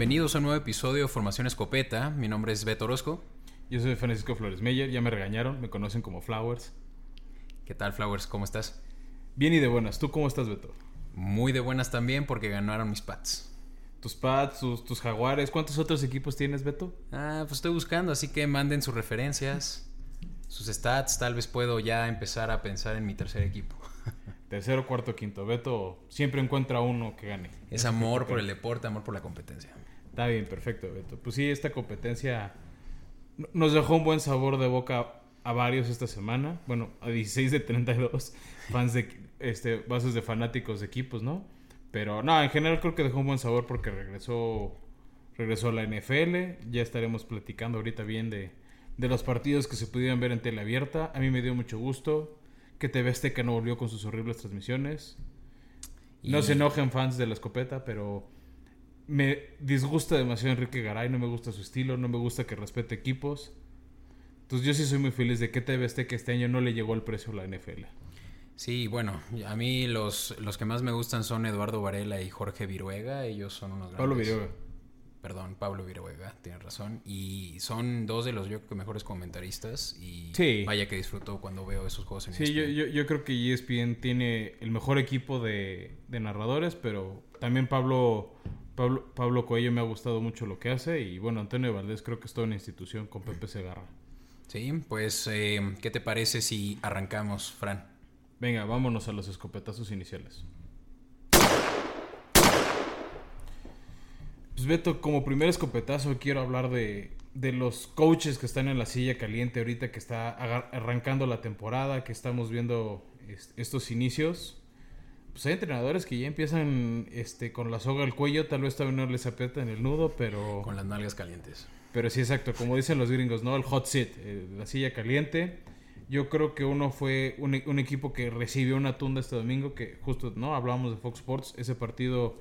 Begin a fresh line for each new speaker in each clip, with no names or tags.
Bienvenidos a un nuevo episodio de Formación Escopeta. Mi nombre es Beto Orozco.
Yo soy Francisco Flores Meyer, ya me regañaron, me conocen como Flowers.
¿Qué tal, Flowers? ¿Cómo estás?
Bien y de buenas. ¿Tú cómo estás, Beto?
Muy de buenas también porque ganaron mis Pats.
Tus Pats, tus, tus Jaguares. ¿Cuántos otros equipos tienes, Beto?
Ah, pues estoy buscando, así que manden sus referencias, sus stats. Tal vez puedo ya empezar a pensar en mi tercer equipo.
Tercero, cuarto, quinto. Beto siempre encuentra uno que gane.
Es amor por el deporte, amor por la competencia.
Está bien, perfecto, Beto. Pues sí, esta competencia nos dejó un buen sabor de boca a varios esta semana. Bueno, a 16 de 32 fans de este, bases de fanáticos de equipos, ¿no? Pero no, en general creo que dejó un buen sabor porque regresó regresó a la NFL. Ya estaremos platicando ahorita bien de, de los partidos que se pudieron ver en tele abierta. A mí me dio mucho gusto que TV Azteca no volvió con sus horribles transmisiones. No
Y-
se enojen fans de la escopeta, pero me disgusta demasiado Enrique Garay, no me gusta su estilo, no me gusta que respete equipos. Entonces yo sí soy muy feliz de que TV Azteca este año no le llegó el precio a la NFL.
Sí, bueno, a mí los, los que más me gustan son Eduardo Varela y Jorge Viruega. Ellos son unos
Pablo
grandes-
Viruega.
Perdón, Pablo Viruega, tienes razón. Y son dos de los yo creo que mejores comentaristas. Y
Sí.
vaya que disfruto cuando veo esos juegos en E
Sí, yo,
ESPN.
yo, yo creo que E ESPN tiene el mejor equipo de, de narradores, pero también Pablo, Pablo, Pablo Coello me ha gustado mucho lo que hace y bueno, Antonio Valdés creo que es toda una institución con Pepe Segarra.
Sí, pues, eh, ¿qué te parece si arrancamos, Fran?
Venga, vámonos a los escopetazos iniciales. Pues Beto, como primer escopetazo quiero hablar de, de los coaches que están en la silla caliente ahorita que está arrancando la temporada, que estamos viendo es- estos inicios. Pues hay entrenadores que ya empiezan este, con la soga al cuello, tal vez todavía no les en el nudo, pero...
Con las nalgas calientes.
Pero sí, exacto, como dicen los gringos, ¿no? El hot seat, eh, la silla caliente. Yo creo que uno fue un, un equipo que recibió una tunda este domingo, que justo, ¿no? Hablábamos de Fox Sports, ese partido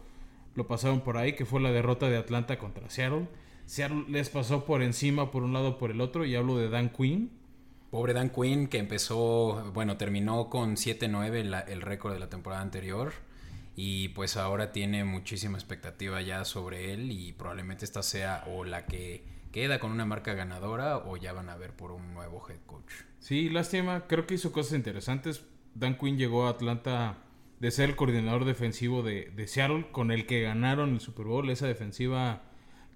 lo pasaron por ahí, que fue la derrota de Atlanta contra Seattle. Seattle les pasó por encima, por un lado, por el otro, y hablo de Dan Quinn.
Pobre Dan Quinn que empezó, bueno, terminó con 7-9 la- el récord de la temporada anterior y pues ahora tiene muchísima expectativa ya sobre él y probablemente esta sea o la que queda con una marca ganadora o ya van a ver por un nuevo head coach.
Sí, lástima, creo que hizo cosas interesantes. Dan Quinn llegó a Atlanta de ser el coordinador defensivo de, de Seattle, con el que ganaron el Super Bowl, esa defensiva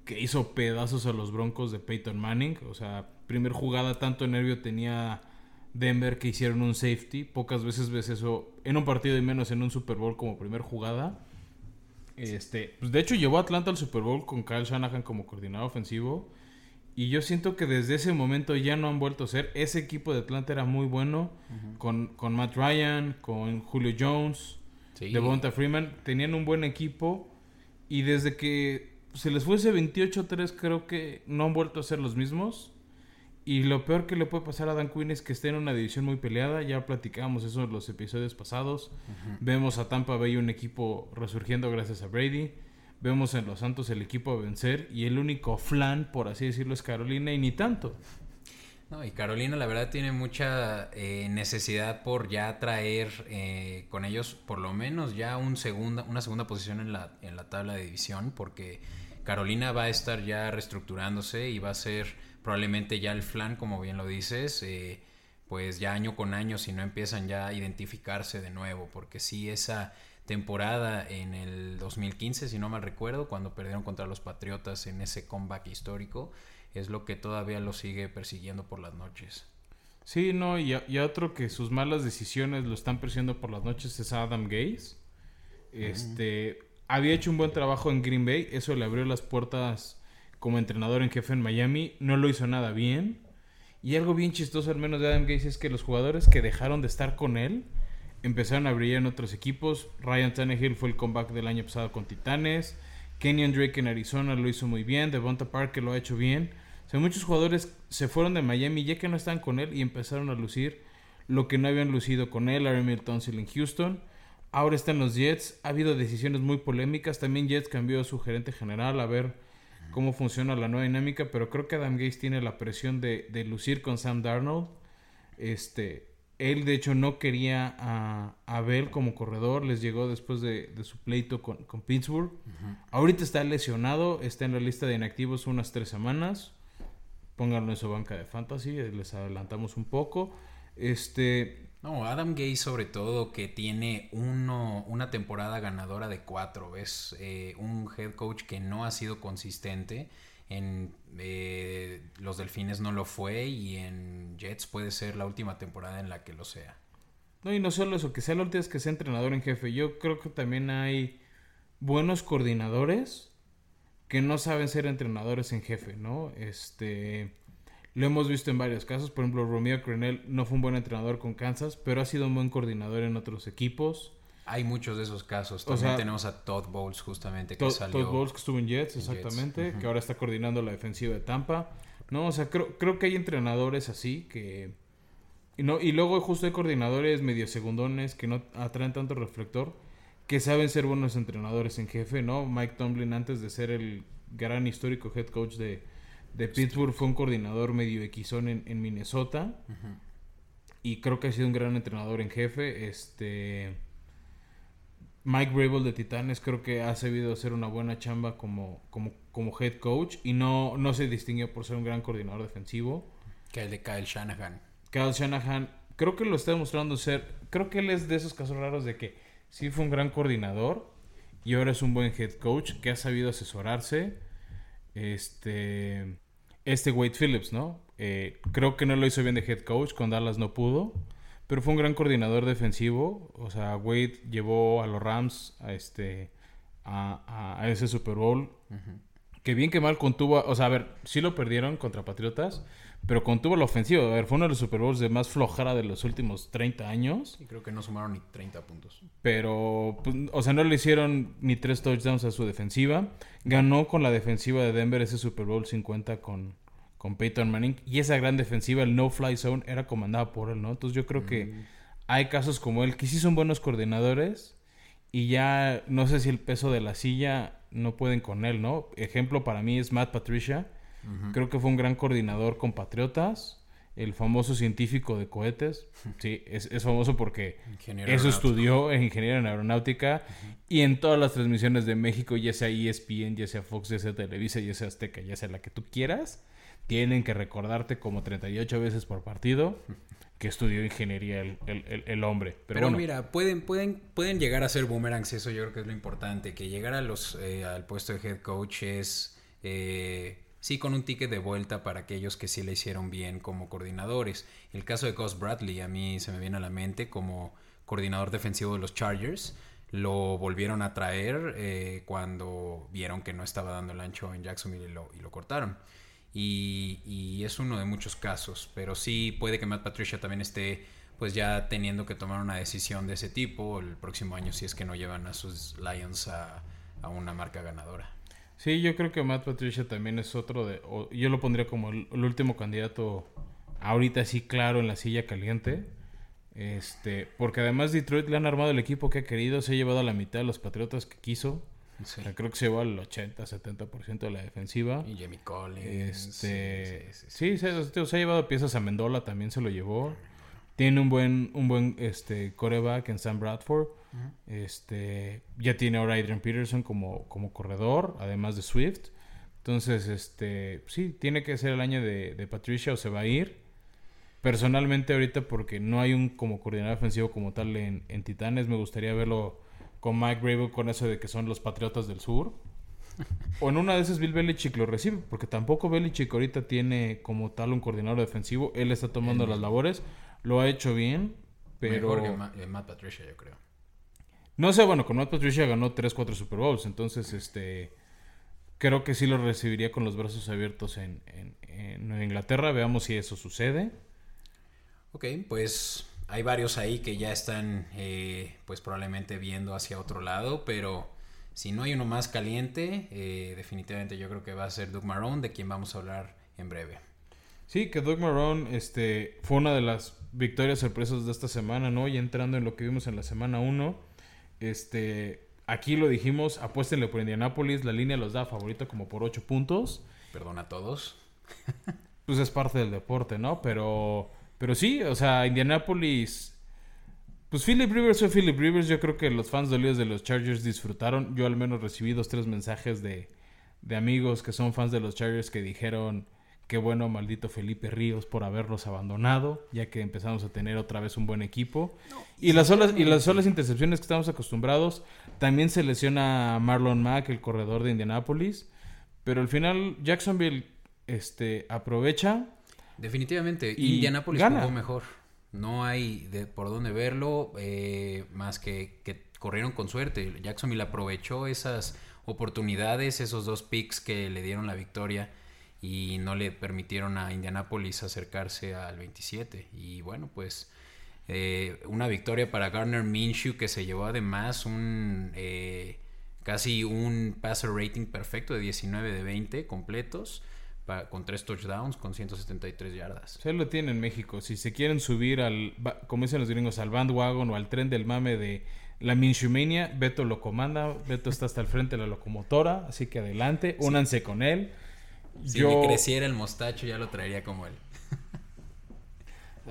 que hizo pedazos a los Broncos de Peyton Manning. O sea, primer jugada, tanto nervio tenía Denver que hicieron un safety. Pocas veces ves eso en un partido y menos en un Super Bowl como primer jugada. Este, pues de hecho llevó a Atlanta al Super Bowl con Kyle Shanahan como coordinador ofensivo. Y yo siento que desde ese momento ya no han vuelto a ser. Ese equipo de Atlanta era muy bueno. con, con Matt Ryan, con Julio Jones,
Sí.
Devonta Freeman. Tenían un buen equipo. Y desde que se les fue ese 28-3, creo que no han vuelto a ser los mismos. Y lo peor que le puede pasar a Dan Quinn es que esté en una división muy peleada. Ya platicábamos eso en los episodios pasados. Vemos a Tampa Bay un equipo resurgiendo gracias a Brady. Vemos en Los Santos el equipo a vencer. Y el único flan, por así decirlo, es Carolina. Y ni tanto.
No, y Carolina la verdad tiene mucha eh, necesidad por ya traer eh, con ellos por lo menos ya un segunda, una segunda posición en la, en la tabla de división porque Carolina va a estar ya reestructurándose y va a ser probablemente ya el flan, como bien lo dices, eh, pues ya año con año si no empiezan ya a identificarse de nuevo porque sí esa temporada en el 2015, si no mal recuerdo, cuando perdieron contra los Patriotas en ese comeback histórico, es lo que todavía lo sigue persiguiendo por las noches.
Sí, no, y, a- y a otro que sus malas decisiones lo están persiguiendo por las noches es Adam Gaze. Este, había hecho un buen trabajo en Green Bay, eso le abrió las puertas como entrenador en jefe en Miami, no lo hizo nada bien. Y algo bien chistoso al menos de Adam Gaze es que los jugadores que dejaron de estar con él empezaron a brillar en otros equipos. Ryan Tannehill fue el comeback del año pasado con Titanes. Kenyon Drake en Arizona lo hizo muy bien. Devonta Parker lo ha hecho bien. O sea, muchos jugadores se fueron de Miami ya que no están con él y empezaron a lucir lo que no habían lucido con él. Larry Milton en Houston. Ahora están los Jets. Ha habido decisiones muy polémicas. También Jets cambió a su gerente general a ver cómo funciona la nueva dinámica. Pero creo que Adam Gates tiene la presión de, de lucir con Sam Darnold. Este, Él, de hecho, no quería a, a Bell como corredor. Les llegó después de, de su pleito con, con Pittsburgh. Ahorita está lesionado. Está en la lista de inactivos unas tres semanas. Pónganlo en su banca de fantasy. Les adelantamos un poco. Este...
No, Adam Gay sobre todo que tiene uno, una temporada ganadora de cuatro. Es eh, un head coach que no ha sido consistente. En eh, los Delfines no lo fue y en Jets puede ser la última temporada en la que lo sea.
No, y no solo eso, que sea la última es que sea entrenador en jefe. Yo creo que también hay buenos coordinadores que no saben ser entrenadores en jefe, ¿no? Este lo hemos visto en varios casos. Por ejemplo, Romeo Crenel no fue un buen entrenador con Kansas, pero ha sido un buen coordinador en otros equipos.
Hay muchos de esos casos. También tenemos a Todd Bowles, justamente, que salió.
Todd Bowles, que estuvo en Jets, exactamente, que ahora está coordinando la defensiva de Tampa. No, o sea, creo, creo que hay entrenadores así que. Y, no, y luego, justo hay coordinadores medio segundones que no atraen tanto reflector, que saben ser buenos entrenadores en jefe, ¿no? Mike Tomlin, antes de ser el gran histórico head coach de, de Pittsburgh fue un coordinador medio equizón en, en Minnesota. Y creo que ha sido un gran entrenador en jefe. Este. Mike Rabel de Titanes creo que ha sabido hacer una buena chamba como, como, como head coach. Y no, no se distinguió por ser un gran coordinador defensivo.
Que el de Kyle Shanahan.
Kyle Shanahan, creo que lo está demostrando ser. Creo que él es de esos casos raros de que sí fue un gran coordinador. Y ahora es un buen head coach que ha sabido asesorarse. Este este Wade Phillips, ¿no? Eh, creo que no lo hizo bien de head coach, con Dallas no pudo, pero fue un gran coordinador defensivo. O sea, Wade llevó a los Rams a, este, a, ese Super Bowl. Que bien que mal contuvo, o sea, a ver, sí lo perdieron contra Patriotas, pero contuvo la ofensiva. A ver, fue uno de los Super Bowls de más flojera de los últimos 30 años.
Y creo que no sumaron ni 30 puntos.
Pero, pues, o sea, no le hicieron ni tres touchdowns a su defensiva. Ganó con la defensiva de Denver ese Super Bowl 50 con, con Peyton Manning. Y esa gran defensiva, el no-fly zone, era comandada por él, ¿no? Entonces yo creo que mm. hay casos como él que sí son buenos coordinadores y ya no sé si el peso de la silla no pueden con él, ¿no? Ejemplo para mí es Matt Patricia. Creo que fue un gran coordinador con Patriotas. El famoso científico de cohetes. Sí, es, famoso porque eso estudió en ingeniería en aeronáutica. Y en todas las transmisiones de México, ya sea ESPN, ya sea Fox, ya sea Televisa, ya sea Azteca, ya sea la que tú quieras, tienen que recordarte como 38 veces por partido que estudió ingeniería el, hombre.
Pero, mira, pueden, pueden, pueden llegar a ser boomerangs, eso yo creo que es lo importante, que llegar a los, eh, al puesto de head coach es, eh, sí, con un ticket de vuelta para aquellos que sí le hicieron bien como coordinadores. El caso de Gus Bradley a mí se me viene a la mente como coordinador defensivo de los Chargers. Lo volvieron a traer eh, cuando vieron que no estaba dando el ancho en Jacksonville y lo, y lo cortaron. Y, es uno de muchos casos, pero sí puede que Matt Patricia también esté pues ya teniendo que tomar una decisión de ese tipo el próximo año si es que no llevan a sus Lions a, una marca ganadora.
Sí, yo creo que Matt Patricia también es otro de... yo lo pondría como el, último candidato ahorita sí claro en la silla caliente. Este, porque además Detroit le han armado el equipo que ha querido, se ha llevado a la mitad de los Patriotas que quiso creo que se llevó al 80-70% de la defensiva.
Y Jamie Collins.
Este, sí, se, ha llevado piezas a Mendola, también se lo llevó. Tiene un buen, un buen este, coreback en Sam Bradford. Este, ya tiene ahora Adrian Peterson como, como corredor, además de Swift. Entonces, este, sí, tiene que ser el año de, Patricia o se va a ir. Personalmente ahorita porque no hay un como coordinador defensivo como tal en, en Titanes, me gustaría verlo con Mike Rabel con eso de que son los patriotas del sur. o en una de esas Bill Belichick lo recibe, porque tampoco Belichick ahorita tiene como tal un coordinador defensivo. Él está tomando las labores, lo ha hecho bien, pero...
Mejor que Matt Patricia, yo creo.
No sé, bueno, con Matt Patricia ganó 3, 4 Super Bowls, entonces este... Creo que sí lo recibiría con los brazos abiertos en, en, en Inglaterra. Veamos si eso sucede.
Ok, pues hay varios ahí que ya están eh, pues probablemente viendo hacia otro lado, pero si no hay uno más caliente, eh, definitivamente yo creo que va a ser Doug Marrone, de quien vamos a hablar en breve.
Sí, que Doug Marrone este, fue una de las victorias sorpresas de esta semana, ¿no? Y entrando en lo que vimos en la semana 1, este, aquí lo dijimos, apuéstenle por Indianapolis, la línea los da favorito como por 8 puntos.
Perdón a todos.
pues es parte del deporte, ¿no? Pero Pero sí, o sea, Indianapolis... Pues Philip Rivers o Philip Rivers, yo creo que los fans dolidos de los Chargers disfrutaron. Yo al menos recibí dos, tres mensajes de, de amigos que son fans de los Chargers que dijeron Qué bueno, maldito Felipe Ríos, por haberlos abandonado, ya que empezamos a tener otra vez un buen equipo. y, las solas, y las solas intercepciones que estamos acostumbrados, también se lesiona Marlon Mack, el corredor de Indianapolis. Pero al final Jacksonville este, aprovecha.
Definitivamente, Indianapolis jugó mejor. No hay de, por dónde verlo, eh, más que, que corrieron con suerte. Jacksonville aprovechó esas oportunidades, esos dos picks que le dieron la victoria y no le permitieron a Indianapolis acercarse al 27. Y bueno, pues eh, una victoria para Garner Minshew que se llevó además un eh, casi un passer rating perfecto de 19 de 20 completos con tres touchdowns con 173 yardas.
Se lo tiene en México. Si se quieren subir al, como dicen los gringos, al bandwagon o al tren del mame de la Minshewmania, Beto lo comanda. Beto está hasta el frente de la locomotora, así que adelante, únanse con él.
Si me creciera el mostacho, ya lo traería como él.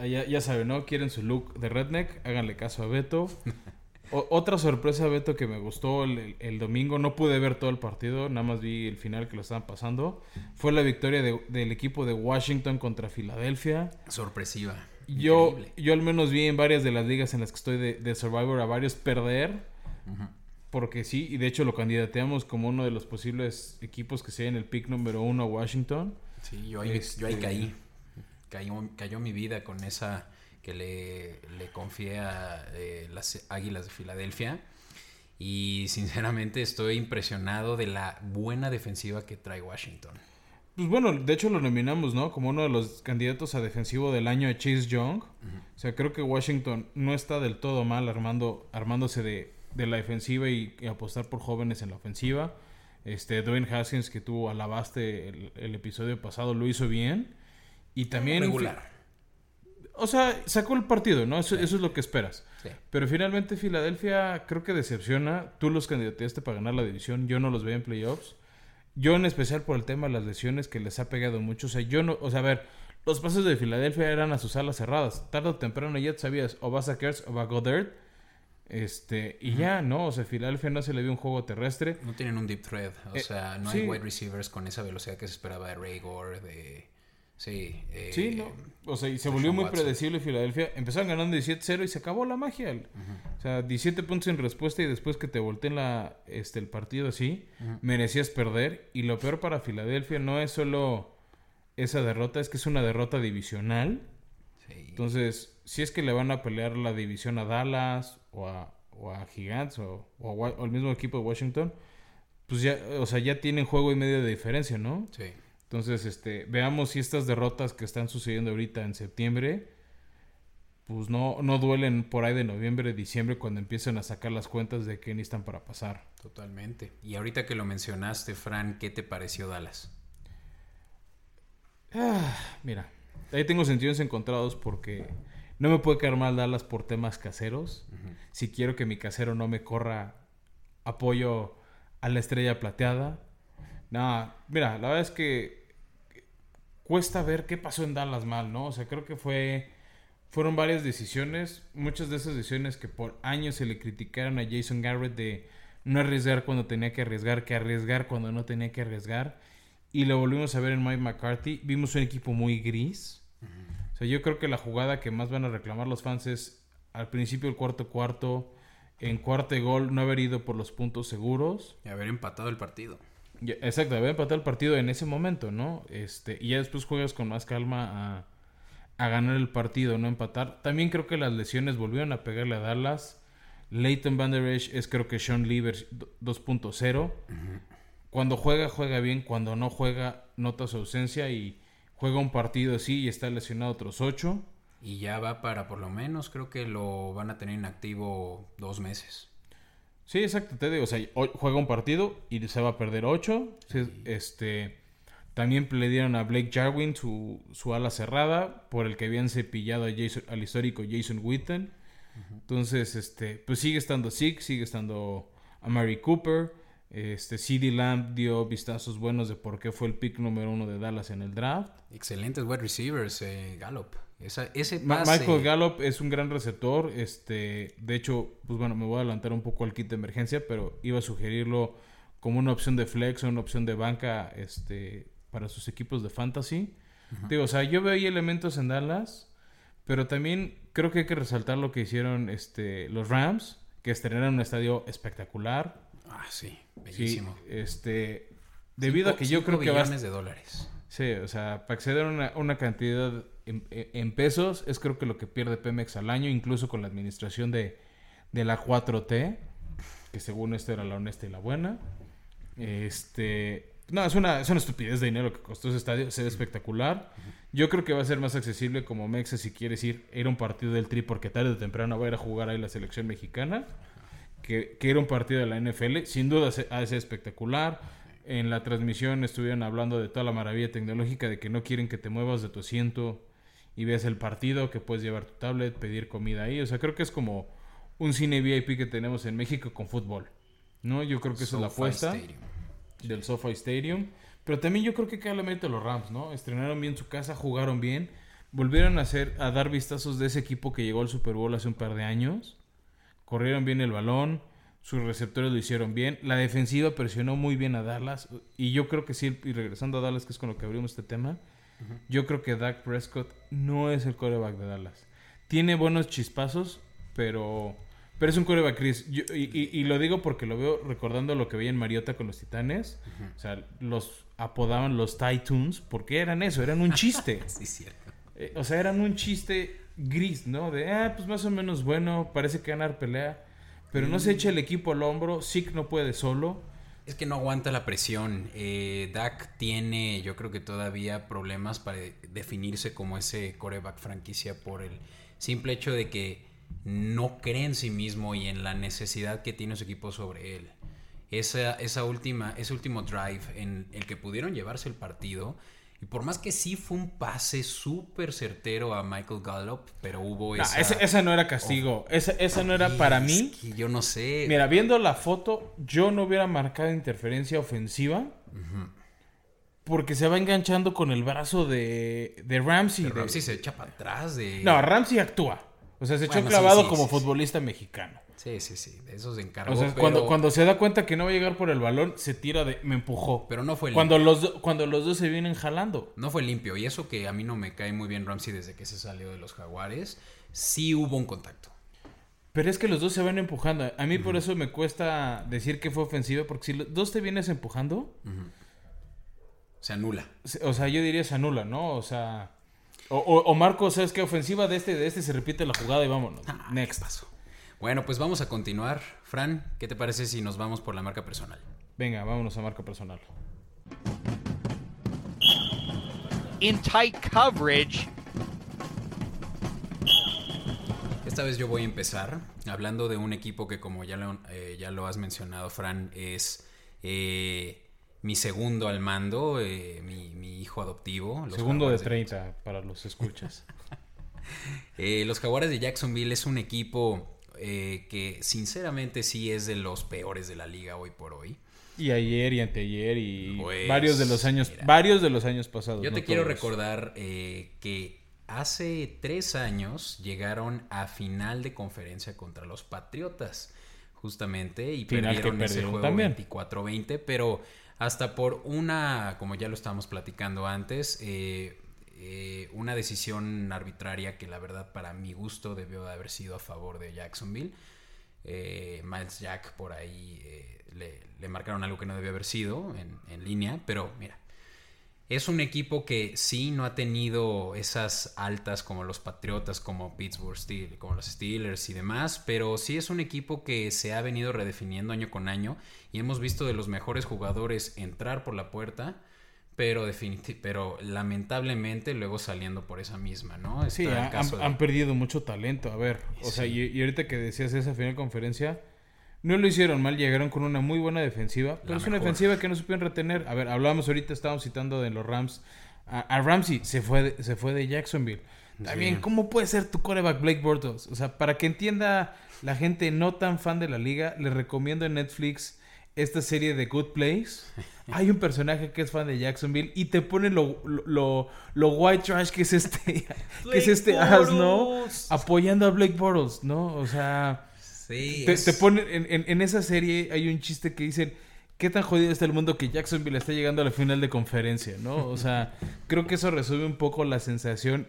Ah, ya, ya saben, ¿no? Quieren su look de redneck, háganle caso a Beto. otra sorpresa, Beto, que me gustó el, domingo, no pude ver todo el partido, nada más vi el final que lo estaban pasando, fue la victoria del equipo de Washington contra Filadelfia.
Sorpresiva.
Yo, yo al menos vi en varias de las ligas en las que estoy de, Survivor a varios perder. Porque sí, y de hecho lo candidateamos como uno de los posibles equipos que sea en el pick número uno a Washington.
Sí, yo ahí, yo ahí este, caí. Cayó, cayó mi vida con esa que le, le confié a eh, las Águilas de Filadelfia. Y sinceramente estoy impresionado de la buena defensiva que trae Washington.
Pues bueno, de hecho lo nominamos, ¿no? Como uno de los candidatos a defensivo del año de Chase Young. O sea, creo que Washington no está del todo mal armando, armándose de de la defensiva y, apostar por jóvenes en la ofensiva. Este, Dwayne Haskins, que tuvo alabaste el, el episodio pasado, lo hizo bien. Y también...
Regular.
O sea, sacó el partido, ¿no? Eso, eso es lo que esperas. Pero finalmente Filadelfia creo que decepciona. Tú los candidateaste para ganar la división. Yo no los veo en playoffs. Yo en especial por el tema de las lesiones que les ha pegado mucho. O sea, yo no... O sea, a ver, los pases de Filadelfia eran a sus alas cerradas. Tarde o temprano ya sabías o vas a Kers o va a Goddard este, y ya, ¿no? O sea, Filadelfia no se le dio un juego terrestre.
No tienen un deep thread. O eh, sea, no hay wide receivers con esa velocidad que se esperaba de Ray Gore, de... Sí,
eh, sí, ¿no? O sea, y se volvió muy predecible Filadelfia. Empezaron ganando 17-0 y se acabó la magia. O sea, 17 puntos en respuesta y después que te volteen la, este, el partido así, merecías perder. Y lo peor para Filadelfia no es solo esa derrota, es que es una derrota divisional. Entonces, si es que le van a pelear la división a Dallas o a, o a Gigantes o, o, al mismo equipo de Washington, pues ya, o sea, ya tienen juego y medio de diferencia, ¿no?
Sí.
Entonces, este, veamos si estas derrotas que están sucediendo ahorita en septiembre, pues no, no duelen por ahí de noviembre, diciembre, cuando empiezan a sacar las cuentas de qué necesitan para pasar.
Totalmente. Y ahorita que lo mencionaste, Fran, ¿qué te pareció Dallas?
Ah, mira, ahí tengo sentidos encontrados porque no me puede quedar mal Dallas por temas caseros. Si quiero que mi casero no me corra apoyo a la estrella plateada. Nada, mira, la verdad es que cuesta ver qué pasó en Dallas mal, ¿no? O sea, creo que fue fueron varias decisiones, muchas de esas decisiones que por años se le criticaron a Jason Garrett de no arriesgar cuando tenía que arriesgar, que arriesgar cuando no tenía que arriesgar. Y lo volvimos a ver en Mike McCarthy. Vimos un equipo muy gris o sea, yo creo que la jugada que más van a reclamar los fans es al principio del cuarto cuarto, en cuarto gol, no haber ido por los puntos seguros.
Y haber empatado el partido.
Exacto, haber empatado el partido en ese momento, ¿no? Este, y ya después juegas con más calma a, a ganar el partido, no empatar. También creo que las lesiones volvieron a pegarle a Dallas. Leighton Van Der Esch es creo que Sean Lieber 2.0. Cuando juega, juega bien. Cuando no juega, nota su ausencia y juega un partido así y está lesionado otros ocho.
Y ya va para por lo menos, creo que lo van a tener en activo dos meses.
Sí, exacto, te digo, o sea, juega un partido y se va a perder ocho. Este, también le dieron a Blake Jarwin su, su, ala cerrada, por el que habían cepillado a Jason, al histórico Jason Witten. Entonces, este, pues sigue estando Zeke, sigue estando a Mary Cooper. Este, CD Lamb dio vistazos buenos de por qué fue el pick número uno de Dallas en el draft.
Excelentes wide receivers, eh, Gallup. ese
Michael Gallup es un gran receptor. Este, de hecho, pues bueno, me voy a adelantar un poco al kit de emergencia, pero iba a sugerirlo como una opción de flex o una opción de banca este, para sus equipos de fantasy. Digo, o sea, yo veo ahí elementos en Dallas, pero también creo que hay que resaltar lo que hicieron este, los Rams, que estrenaron un estadio espectacular.
Ah, sí, bellísimo.
este, debido a que yo creo que va
de dólares.
Sí, o sea, para acceder a una, una cantidad en, pesos es creo que lo que pierde Pemex al año, incluso con la administración de, de la 4T, que según esto era la honesta y la buena. Este, no, es una, es una estupidez de dinero que costó ese estadio, ser espectacular. Yo creo que va a ser más accesible como Mexa si quieres ir, ir a un partido del Tri porque tarde o temprano va a ir a jugar ahí la selección mexicana, que, que era un partido de la NFL. Sin duda ha ser espectacular. En la transmisión estuvieron hablando de toda la maravilla tecnológica, de que no quieren que te muevas de tu asiento y veas el partido, que puedes llevar tu tablet, pedir comida ahí. O sea, creo que es como un cine VIP que tenemos en México con fútbol. ¿No? Yo creo que esa es la apuesta del SoFi Stadium. Pero también yo creo que la mérito los Rams, ¿no? Estrenaron bien su casa, jugaron bien, volvieron a hacer a dar vistazos de ese equipo que llegó al Super Bowl hace un par de años. Corrieron bien el balón, sus receptores lo hicieron bien, la defensiva presionó muy bien a Dallas y yo creo que sí, y regresando a Dallas, que es con lo que abrimos este tema, yo creo que Dak Prescott no es el quarterback de Dallas. Tiene buenos chispazos, pero pero es un coreback Chris. y, lo digo porque lo veo recordando lo que veía en Mariota con los Titanes. O sea, los apodaban los Titans porque eran eso, eran un chiste.
sí, cierto.
Eh, o sea, eran un chiste gris, ¿no? De, ah, pues más o menos bueno, parece que ganar pelea. Pero no se mm. echa el equipo al hombro, Zeke no puede solo.
Es que no aguanta la presión. Eh, Dak tiene, yo creo que todavía problemas para definirse como ese coreback franquicia por el simple hecho de que no cree en sí mismo y en la necesidad que tiene su equipo sobre él. Esa, esa última, ese último drive en el que pudieron llevarse el partido, y por más que sí fue un pase súper certero a Michael Gallup, pero hubo
esa... esa no era castigo. esa, esa no era para mí.
yo no sé.
Mira, viendo la foto, yo no hubiera marcado interferencia ofensiva. Porque se va enganchando con el brazo de, de Ramsey.
Ramsey se echa para atrás. De...
No, Ramsey actúa. O sea, se echó clavado como futbolista mexicano.
Sí, sí, sí. De eso se encargó.
O sea, cuando, cuando se da cuenta que no va a llegar por el balón, se tira de. Me empujó.
Pero no fue
limpio. Cuando los, cuando los dos se vienen jalando.
No fue limpio. Y eso que a mí no me cae muy bien Ramsey desde que se salió de los Jaguares. Sí hubo un contacto.
Pero es que los dos se van empujando. A mí por eso me cuesta decir que fue ofensivo. Porque si los dos te vienes empujando.
Se anula.
O sea, yo diría se anula, ¿no? O sea. O, o, Marco, ¿sabes qué? Ofensiva de este, de este se repite la jugada y vámonos. Ah, Next.
Paso. Bueno, pues vamos a continuar. Fran, ¿qué te parece si nos vamos por la marca personal?
Venga, vámonos a marca personal.
In tight coverage. Esta vez yo voy a empezar hablando de un equipo que como ya lo, eh, ya lo has mencionado, Fran, es eh, mi segundo al mando, eh, mi, hijo adoptivo.
segundo de 30 para los escuchas.
Eh, los Jaguares de Jacksonville es un equipo eh, que sinceramente sí es de los peores de la liga hoy por hoy.
Y ayer y anteayer y pues, varios de los años, varios de los años pasados.
Yo te quiero recordar que hace tres años llegaron a final de conferencia contra los Patriotas, justamente, y perdieron ese juego 24-20, pero hasta por una, como ya lo estábamos platicando antes, eh, eh, una decisión arbitraria que la verdad para mi gusto debió de haber sido a favor de Jacksonville. Eh, Miles Jack por ahí le, marcaron algo que no debió haber sido en, en línea, pero mira, es un equipo que sí no ha tenido esas altas como los Patriotas, como Pittsburgh Steel, como los Steelers y demás, pero sí es un equipo que se ha venido redefiniendo año con año y hemos visto de los mejores jugadores entrar por la puerta, pero pero lamentablemente luego saliendo por esa misma, ¿no?
sí, han, perdido mucho talento. A ver, o sea, y, y, ahorita que decías esa final conferencia, no lo hicieron mal, llegaron con una muy buena defensiva, pero es una defensiva que no supieron retener. A ver, hablábamos ahorita, estábamos citando de los Rams. A, Ramsey se fue, de, se fue de Jacksonville. También, ¿cómo puede ser tu coreback Blake Bortles? O sea, para que entienda la gente no tan fan de la liga, les recomiendo en Netflix esta serie de Good Place, hay un personaje que es fan de Jacksonville y te pone lo, lo, lo, white trash que es este, que es este asno apoyando a Blake Bortles, ¿no? O sea,
sí,
te, te pone en, en, en, esa serie hay un chiste que dicen, ¿qué tan jodido está el mundo que Jacksonville está llegando a la final de conferencia, ¿no? O sea, creo que eso resume un poco la sensación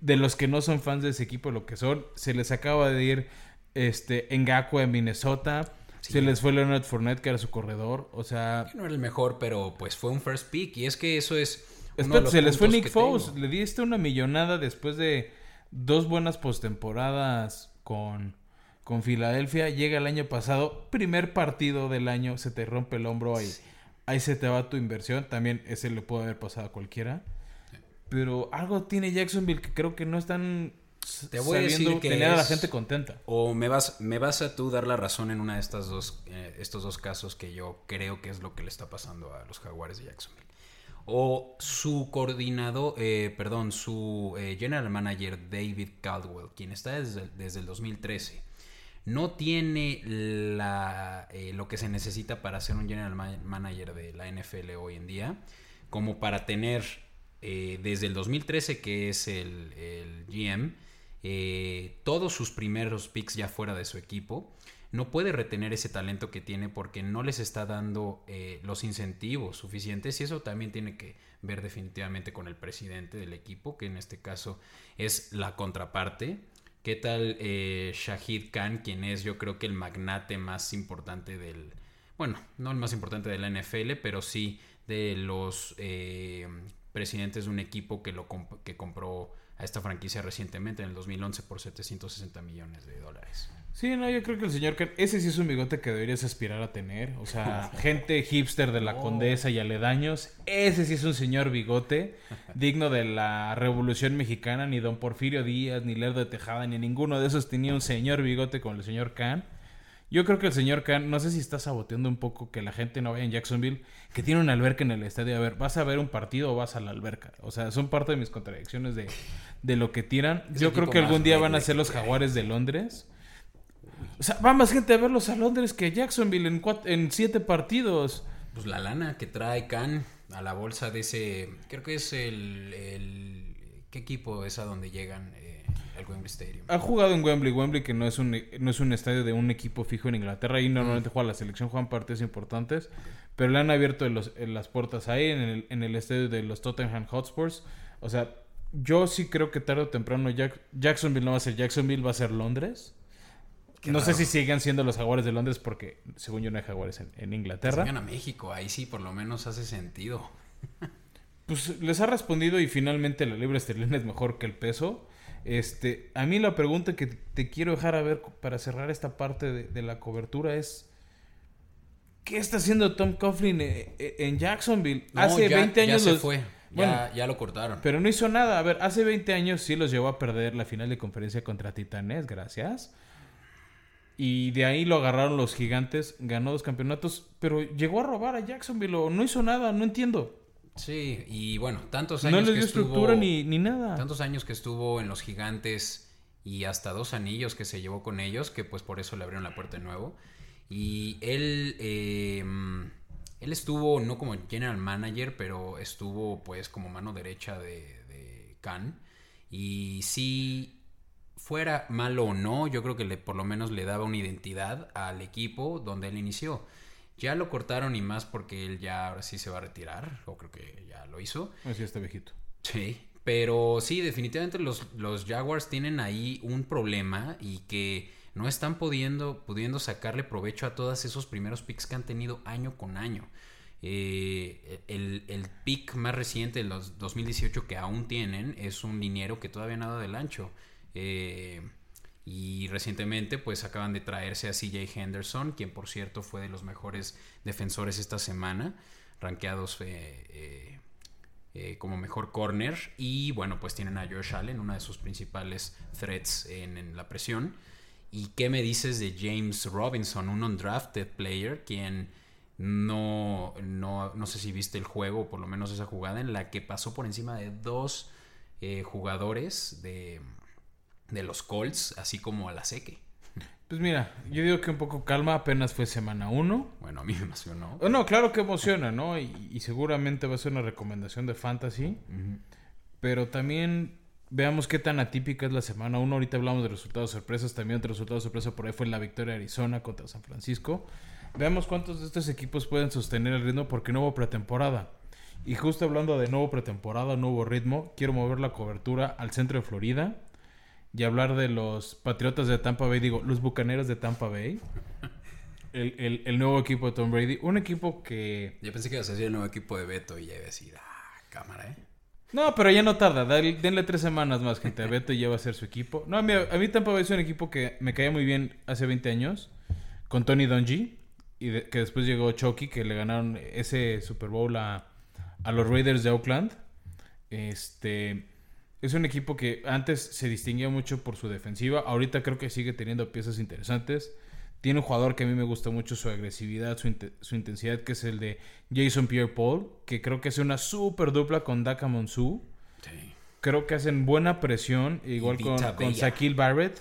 de los que no son fans de ese equipo, lo que son. Se les acaba de ir este, Ngakwe en Minnesota se les fue Leonard Fournette, que era su corredor. O sea.
no era el mejor, pero pues fue un first pick. Y es que eso es.
se les fue Nick Foles. Le diste una millonada después de dos buenas postemporadas con, con Filadelfia. Llega el año pasado, primer partido del año, se te rompe el hombro ahí. Ahí se te va tu inversión. También ese le puede haber pasado a cualquiera. Pero algo tiene Jacksonville que creo que no están te voy a decir que tener a la gente contenta.
O me vas, me vas a tú dar la razón en una de estas dos, eh, estos dos casos que yo creo que es lo que le está pasando a los Jaguares de Jacksonville. O su coordinador, eh, perdón, su eh, general manager David Caldwell, quien está desde, desde el 2013, no tiene la, lo que se necesita para ser un general manager de la NFL hoy en día, como para tener desde el 2013, que es el, el GM, eh, todos sus primeros picks ya fuera de su equipo, no puede retener ese talento que tiene porque no les está dando eh, los incentivos suficientes y eso también tiene que ver definitivamente con el presidente del equipo, que en este caso es la contraparte. ¿Qué tal eh, Shahid Khan, quien es yo creo que el magnate más importante del, bueno, no el más importante de la NFL, pero sí de los presidentes de un equipo que, lo que compró a esta franquicia recientemente, en el 2011, por 760 millones de dólares.
Sí, no, yo creo que el señor ese sí es un bigote que deberías aspirar a tener. O sea, gente hipster de la condesa y aledaños, ese sí es un señor bigote digno de la Revolución Mexicana. Ni don Porfirio Díaz, ni Lerdo de Tejada, ni ninguno de esos tenía un señor bigote como el señor Khan. Yo creo que el señor Khan, no sé si está saboteando un poco que la gente no vaya en Jacksonville, que tiene una alberca en el estadio. A ver, ¿vas a ver un partido o vas a la alberca? O sea, son parte de mis contradicciones de, de lo que tiran. Yo creo que algún día van a ser los jaguares de Londres. O sea, va más gente a verlos a Londres que a Jacksonville en, en siete partidos.
Pues la lana que trae Khan a la bolsa de ese... Creo que es el... el ¿Qué equipo es a donde llegan? Wembley Stadium.
Ha jugado en Wembley, Wembley que no es un, no es un estadio de un equipo fijo en Inglaterra. Ahí normalmente juega la selección, juegan partidos importantes. Pero le han abierto las puertas ahí en el, en el estadio de los Tottenham Hotspurs. O sea, yo sí creo que tarde o temprano Jacksonville no va a ser Jacksonville, va a ser Londres. no sé si siguen siendo los jaguares de Londres porque según yo no hay jaguares en, Inglaterra.
Vengan a México, ahí sí por lo menos hace sentido.
pues les ha respondido y finalmente la libra esterlina es mejor que el peso. Este, a mí la pregunta que te quiero dejar a ver para cerrar esta parte de, la cobertura es ¿qué está haciendo Tom Coughlin eh, eh, en Jacksonville?
hace 20 años ya se fue. ya, lo cortaron.
Pero no hizo nada. A ver, hace 20 años sí los llevó a perder la final de conferencia contra Titanes, gracias. Y de ahí lo agarraron los gigantes, ganó dos campeonatos, pero llegó a robar a Jacksonville o no hizo nada, no entiendo.
Sí, y bueno, tantos años.
No estructura ni, ni nada.
Tantos años que estuvo en los gigantes y hasta dos anillos que se llevó con ellos, que pues por eso le abrieron la puerta de nuevo. Y él, em, él estuvo no como general manager, pero estuvo pues como mano derecha de, de Khan. Y si fuera malo o no, yo creo que le, por lo menos le daba una identidad al equipo donde él inició. Ya lo cortaron y más porque él ya ahora sí se va a retirar, o creo que ya lo hizo.
Así está viejito.
Sí, pero sí, definitivamente los, los Jaguars tienen ahí un problema y que no están pudiendo, pudiendo sacarle provecho a todos esos primeros picks que han tenido año con año. Eh, el, el, pick más reciente de los 2018 que aún tienen es un liniero que todavía nada del ancho. Eh, y recientemente pues acaban de traerse a CJ Henderson, quien por cierto fue de los mejores defensores esta semana, rankeados eh, eh, eh, como mejor corner. Y bueno, pues tienen a Josh Allen, una de sus principales threats en, la presión. ¿Y qué me dices de James Robinson, un undrafted player, quien no, no, no sé si viste el juego, o por lo menos esa jugada, en la que pasó por encima de dos jugadores de de los Colts, así como a la Seque.
Pues mira, yo digo que un poco calma, apenas fue semana uno.
Bueno, a mí me emocionó.
Oh, no, claro que emociona, ¿no? Y, y seguramente va a ser una recomendación de fantasy. Pero también veamos qué tan atípica es la semana uno. Ahorita hablamos de resultados sorpresas. También otro resultado sorpresa por ahí fue la victoria de Arizona contra San Francisco. Veamos cuántos de estos equipos pueden sostener el ritmo porque no hubo pretemporada. Y justo hablando de nuevo pretemporada, nuevo ritmo, quiero mover la cobertura al centro de Florida y hablar de los Patriotas de Tampa Bay, digo, los Bucaneros de Tampa Bay. El, el- el nuevo equipo de Tom Brady. Un equipo que...
Yo pensé que ibas a decir el nuevo equipo de Beto y ya iba a decir, ah, cámara, ¿eh?
No, pero ya no tarda. Dale- denle tres semanas más, gente. A Beto ya va a ser su equipo. No, a mí, a mí Tampa Bay es un equipo que me caía muy bien hace 20 años. Con Tony Dungy. Y de- que después llegó Chucky, que le ganaron ese Super Bowl a, a los Raiders de Oakland. Este... Es un equipo que antes se distinguía mucho por su defensiva. Ahorita creo que sigue teniendo piezas interesantes. Tiene un jugador que a mí me gusta mucho su agresividad, su, inte- su intensidad, que es el de Jason Pierre-Paul, que creo que hace una super dupla con Daka Monsu.
Sí.
Creo que hacen buena presión, igual con, con. Shaquille Barrett.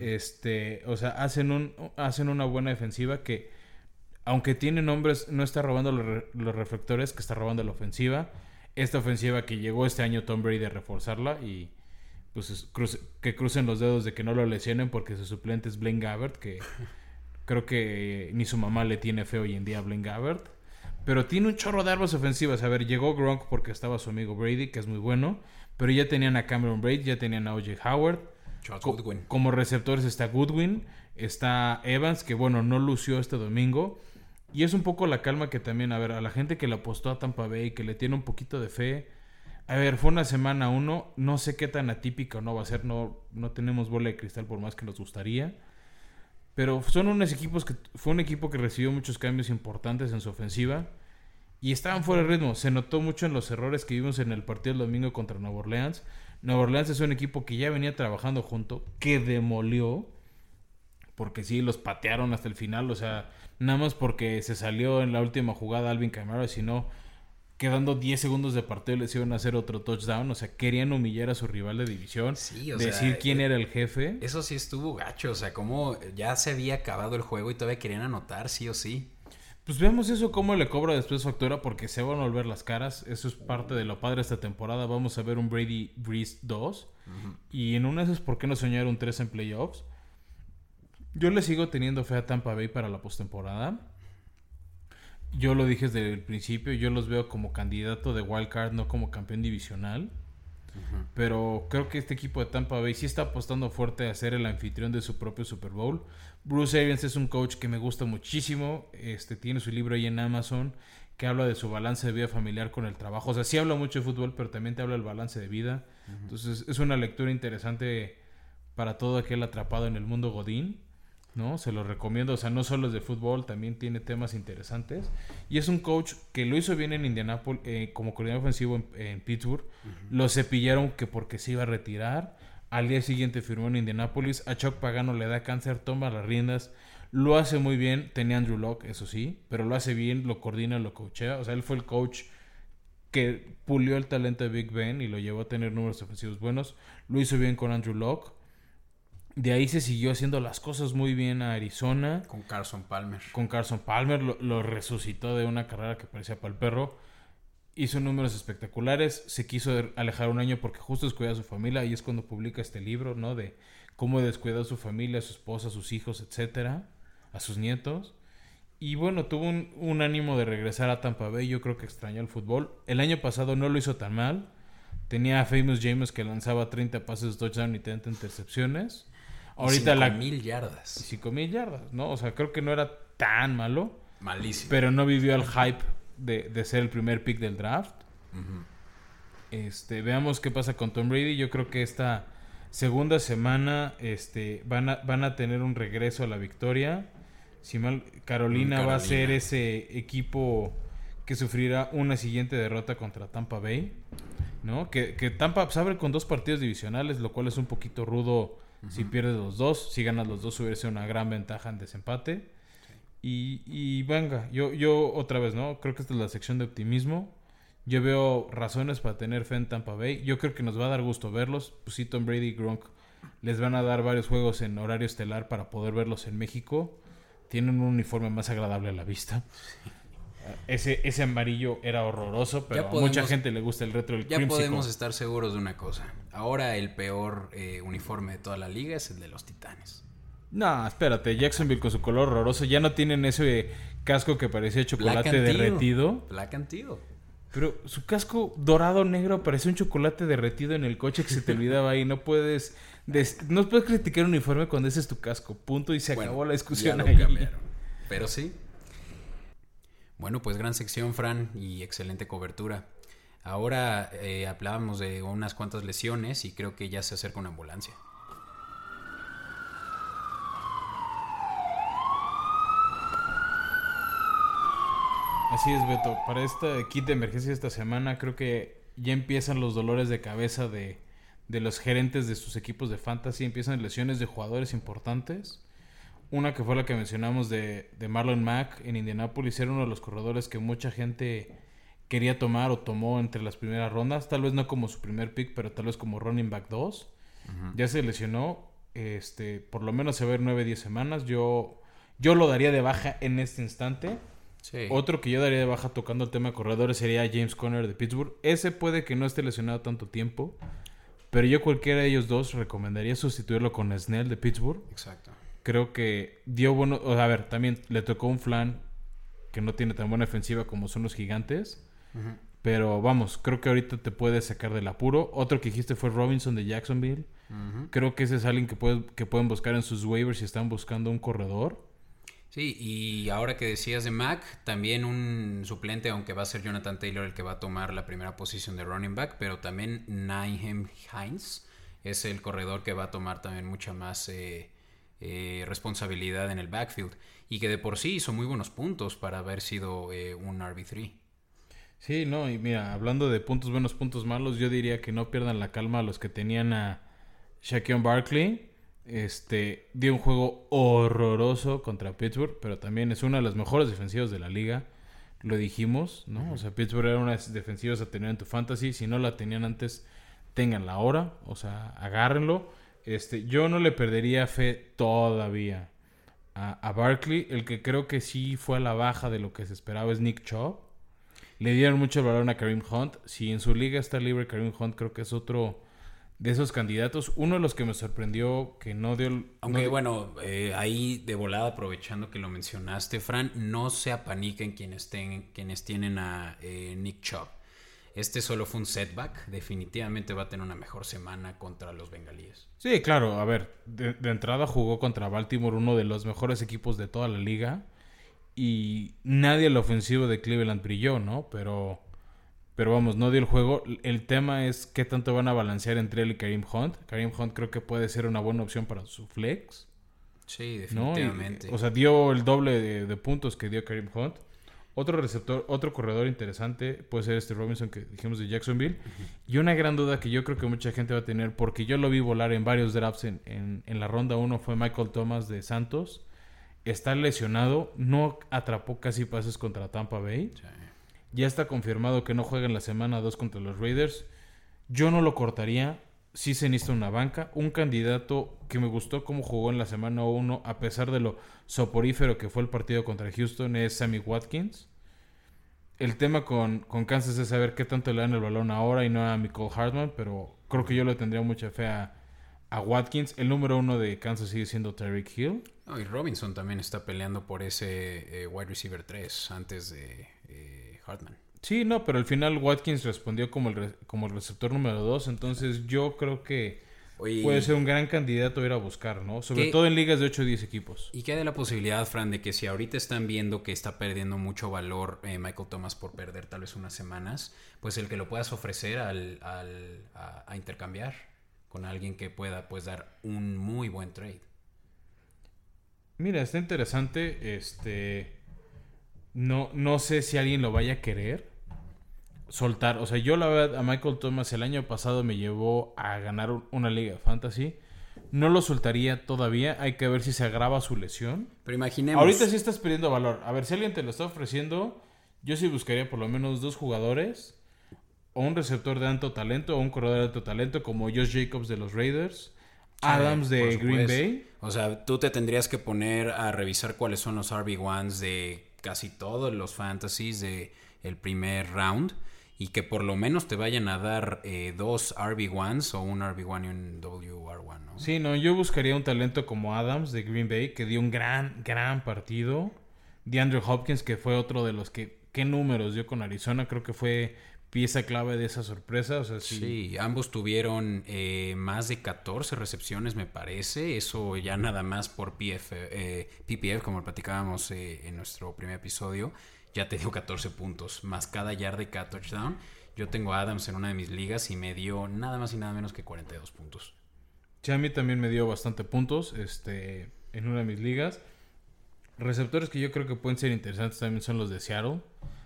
Este, o sea, hacen un hacen una buena defensiva que aunque tiene nombres, no está robando los, re- los reflectores, que está robando la ofensiva. Esta ofensiva que llegó este año Tom Brady a reforzarla y pues cruce- que crucen los dedos de que no lo lesionen porque su suplente es Blaine Gabbert, que creo que ni su mamá le tiene fe hoy en día a Blaine Gabbert. Pero tiene un chorro de armas ofensivas. A ver, llegó Gronk porque estaba su amigo Brady, que es muy bueno. Pero ya tenían a Cameron Braid, ya tenían a O.J. Howard.
Charles
Co-
Goodwin.
Como receptores está Goodwin, está Evans, que bueno, no lució este domingo. Y es un poco la calma que también, a ver, a la gente que le apostó a Tampa Bay, que le tiene un poquito de fe. A ver, fue una semana uno, no sé qué tan atípica o no va a ser, no, no tenemos bola de cristal por más que nos gustaría. Pero son unos equipos que fue un equipo que recibió muchos cambios importantes en su ofensiva y estaban fuera de ritmo. Se notó mucho en los errores que vimos en el partido del domingo contra Nueva Orleans. Nueva Orleans es un equipo que ya venía trabajando junto, que demolió, porque sí, los patearon hasta el final. O sea, nada más porque se salió en la última jugada Alvin Kamara, sino quedando 10 segundos de partido les iban a hacer otro touchdown. O sea, querían humillar a su rival de división,
Sí, o
decir
sea,
quién
eh,
era el jefe.
Eso sí estuvo gacho, o sea, como ya se había acabado el juego y todavía querían anotar, sí o sí.
Pues veamos eso cómo le cobra después factura porque se van a volver las caras. Eso es parte de lo padre esta temporada. Vamos a ver un Brady Breeze 2. Y en una de esas, ¿por qué no soñar un 3 en playoffs? Yo le sigo teniendo fe a Tampa Bay para la postemporada. Yo lo dije desde el principio. Yo los veo como candidato de wild card, no como campeón divisional. Pero creo que este equipo de Tampa Bay sí está apostando fuerte a ser el anfitrión de su propio Super Bowl. Bruce Arians es un coach que me gusta muchísimo. Este tiene su libro ahí en Amazon que habla de su balance de vida familiar con el trabajo. O sea, sí habla mucho de fútbol, pero también te habla del balance de vida. Entonces, es una lectura interesante para todo aquel atrapado en el mundo Godín. ¿No? Se lo recomiendo, o sea, no solo es de fútbol, también tiene temas interesantes. Y es un coach que lo hizo bien en Indianapolis, eh, como coordinador ofensivo en, en Pittsburgh. Lo cepillaron que porque se iba a retirar. Al día siguiente firmó en Indianapolis. A Chuck Pagano le da cáncer, toma las riendas. Lo hace muy bien. Tenía Andrew Locke, eso sí, pero lo hace bien, lo coordina, lo coachea. O sea, él fue el coach que pulió el talento de Big Ben y lo llevó a tener números ofensivos buenos. Lo hizo bien con Andrew Locke. De ahí se siguió haciendo las cosas muy bien a Arizona.
Con Carson Palmer.
Con Carson Palmer lo, lo resucitó de una carrera que parecía para el perro. Hizo números espectaculares. Se quiso alejar un año porque justo descuidó a su familia. Y es cuando publica este libro, ¿no? De cómo descuidó a su familia, a su esposa, a sus hijos, etcétera. A sus nietos. Y bueno, tuvo un, un ánimo de regresar a Tampa Bay. Yo creo que extrañó el fútbol. El año pasado no lo hizo tan mal. Tenía a Famous James que lanzaba 30 pases touchdown y 30 intercepciones. Ahorita la...
mil yardas.
5 mil yardas, ¿no? O sea, creo que no era tan malo.
Malísimo.
Pero no vivió el hype de, de ser el primer pick del draft. Este, veamos qué pasa con Tom Brady. Yo creo que esta segunda semana este, van, a, van a tener un regreso a la victoria. Si mal, Carolina,
Mm,
va a ser ese equipo que sufrirá una siguiente derrota contra Tampa Bay. ¿No? Que, que Tampa se abre con dos partidos divisionales, lo cual es un poquito rudo si pierdes los dos. Si ganas los dos, hubiera sido una gran ventaja en desempate. Y, y venga, yo, yo otra vez, ¿no? Creo que esta es la sección de optimismo. Yo veo razones para tener fe en Tampa Bay. Yo creo que nos va a dar gusto verlos. Pues sí, Tom Brady y Gronk Les van a dar varios juegos en horario estelar para poder verlos en México. Tienen un uniforme más agradable a la vista. Ese, ese amarillo era horroroso, pero a mucha gente le gusta el retro del
Ya podemos estar seguros de una cosa. Ahora el peor eh, uniforme de toda la liga es el de los Titanes.
No, espérate, Jacksonville con su color horroroso ya no tienen ese casco que parecía chocolate derretido.
Black Antido.
Pero su casco dorado negro parecía un chocolate derretido en el coche que se te olvidaba ahí. No puedes, no puedes criticar un uniforme cuando ese es tu casco. Punto y se acabó la discusión ahí.
Pero sí, bueno, pues gran sección, Fran, y excelente cobertura. Ahora eh, hablábamos de unas cuantas lesiones y creo que ya se acerca una ambulancia.
Así es, Beto. Para este kit de emergencia esta semana, creo que ya empiezan los dolores de cabeza de, de los gerentes de sus equipos de fantasy. Empiezan lesiones de jugadores importantes. Una que fue la que mencionamos de, Marlon Mack en Indianapolis, era uno de los corredores que mucha gente quería tomar o tomó entre las primeras rondas. Tal vez no como su primer pick, pero tal vez como running back 2. Ya se lesionó. Este, por lo menos se va a ver 9-10 semanas. Yo, yo lo daría de baja en este instante. Otro que yo daría de baja tocando el tema de corredores sería James Conner de Pittsburgh. Ese puede que no esté lesionado tanto tiempo. Pero yo cualquiera de ellos dos recomendaría sustituirlo con Snell de Pittsburgh.
Exacto
creo que dio bueno. O sea, a ver, también le tocó un flan que no tiene tan buena ofensiva como son los gigantes. Pero vamos, creo que ahorita te puedes sacar del apuro. Otro que dijiste fue Robinson de Jacksonville. Creo que ese es alguien que, puede, que pueden buscar en sus waivers si están buscando un corredor.
Sí, y ahora que decías de Mac, también un suplente, aunque va a ser Jonathan Taylor el que va a tomar la primera posición de running back, pero también Naheem Hines es el corredor que va a tomar también mucha más eh, eh, responsabilidad en el backfield y que de por sí hizo muy buenos puntos para haber sido eh, un RB3.
Sí, no, y mira, hablando de puntos buenos, puntos malos, yo diría que no pierdan la calma a los que tenían a Shaquille Barkley. Este dio un juego horroroso contra Pittsburgh, pero también es una de las mejores defensivas de la liga. Lo dijimos, ¿no? O sea, Pittsburgh era una de las defensivas a tener en tu fantasy. Si no la tenían antes, tenganla ahora. O sea, agárrenlo. Este, yo no le perdería fe todavía a, a, Barkley. El que creo que sí fue a la baja de lo que se esperaba es Nick Chubb. Le dieron mucho valor a Kareem Hunt. Si en su liga está libre Kareem Hunt, creo que es otro de esos candidatos. Uno de los que me sorprendió que no dio...
Aunque bueno, eh, ahí de volada aprovechando que lo mencionaste, Fran, no se apaniquen quienes, quienes tienen a eh, Nick Chubb. Este solo fue un setback. Definitivamente va a tener una mejor semana contra los bengalíes.
Sí, claro. A ver, de, entrada jugó contra Baltimore, uno de los mejores equipos de toda la liga. Y nadie al ofensivo de Cleveland brilló, ¿no? Pero, pero vamos, no dio el juego. El tema es qué tanto van a balancear entre él y Kareem Hunt. Kareem Hunt creo que puede ser una buena opción para su flex.
Sí, definitivamente.
o sea, dio el doble de, de puntos que dio Kareem Hunt. Otro receptor, otro corredor interesante puede ser este Robinson que dijimos de Jacksonville. Y una gran duda que yo creo que mucha gente va a tener, porque yo lo vi volar en varios drafts en, en, la ronda 1, fue Michael Thomas de Santos. Está lesionado, no atrapó casi pases contra Tampa Bay. Ya está confirmado que no juega en la semana 2 contra los Raiders. Yo no lo cortaría. Sí se necesita una banca. Un candidato que me gustó cómo jugó en la semana 1, a pesar de lo soporífero que fue el partido contra Houston, es Sammy Watkins. El tema con, con Kansas es saber qué tanto le dan el balón ahora y no a Michael Hartman, pero creo que yo le tendría mucha fe a, Watkins. El número uno de Kansas sigue siendo Tyreek Hill.
y Robinson también está peleando por ese eh, wide receiver 3 antes de eh, Hartman.
Sí, no, pero al final Watkins respondió como el, como el receptor número 2, entonces yo creo que puede ser un gran candidato a ir a buscar, ¿no? Sobre todo en ligas de 8 o 10 equipos.
¿Y qué hay de la posibilidad, Fran, de que si ahorita están viendo que está perdiendo mucho valor eh, Michael Thomas por perder tal vez unas semanas, pues el que lo puedas ofrecer al, al a, intercambiar con alguien que pueda pues dar un muy buen trade?
Mira, está interesante, este... No, no sé si alguien lo vaya a querer soltar. O sea, yo la verdad a Michael Thomas el año pasado me llevó a ganar una liga fantasy. No lo soltaría todavía. Hay que ver si se agrava su lesión.
Pero imaginemos.
Ahorita sí estás perdiendo valor. A ver, si alguien te lo está ofreciendo, yo sí buscaría por lo menos dos jugadores. O un receptor de alto talento o un corredor de alto talento como Josh Jacobs de los Raiders. Adams de Green. Bay.
O sea, tú te tendrías que poner a revisar cuáles son los RB1s de casi todos los fantasies de el primer round y que por lo menos te vayan a dar eh, dos RB1s o un RB1 y un WR1, ¿no?
Sí, no, yo buscaría un talento como Adams de Green Bay, que dio un gran, gran partido. DeAndre Hopkins, que fue otro de los que, ¿qué números dio con Arizona? Creo que fue pieza clave de esa sorpresa. O sea, sí.
Sí, ambos tuvieron eh, más de 14 recepciones, me parece. Eso ya nada más por PF, eh, PPF, como platicábamos eh, en nuestro primer episodio, ya te dio 14 puntos, más cada yard de cada touchdown. Yo tengo a Adams en una de mis ligas y me dio nada más y nada menos que 42 puntos.
Sí, a mí también me dio bastante puntos este, en una de mis ligas. Receptores que yo creo que pueden ser interesantes también son los de Seattle.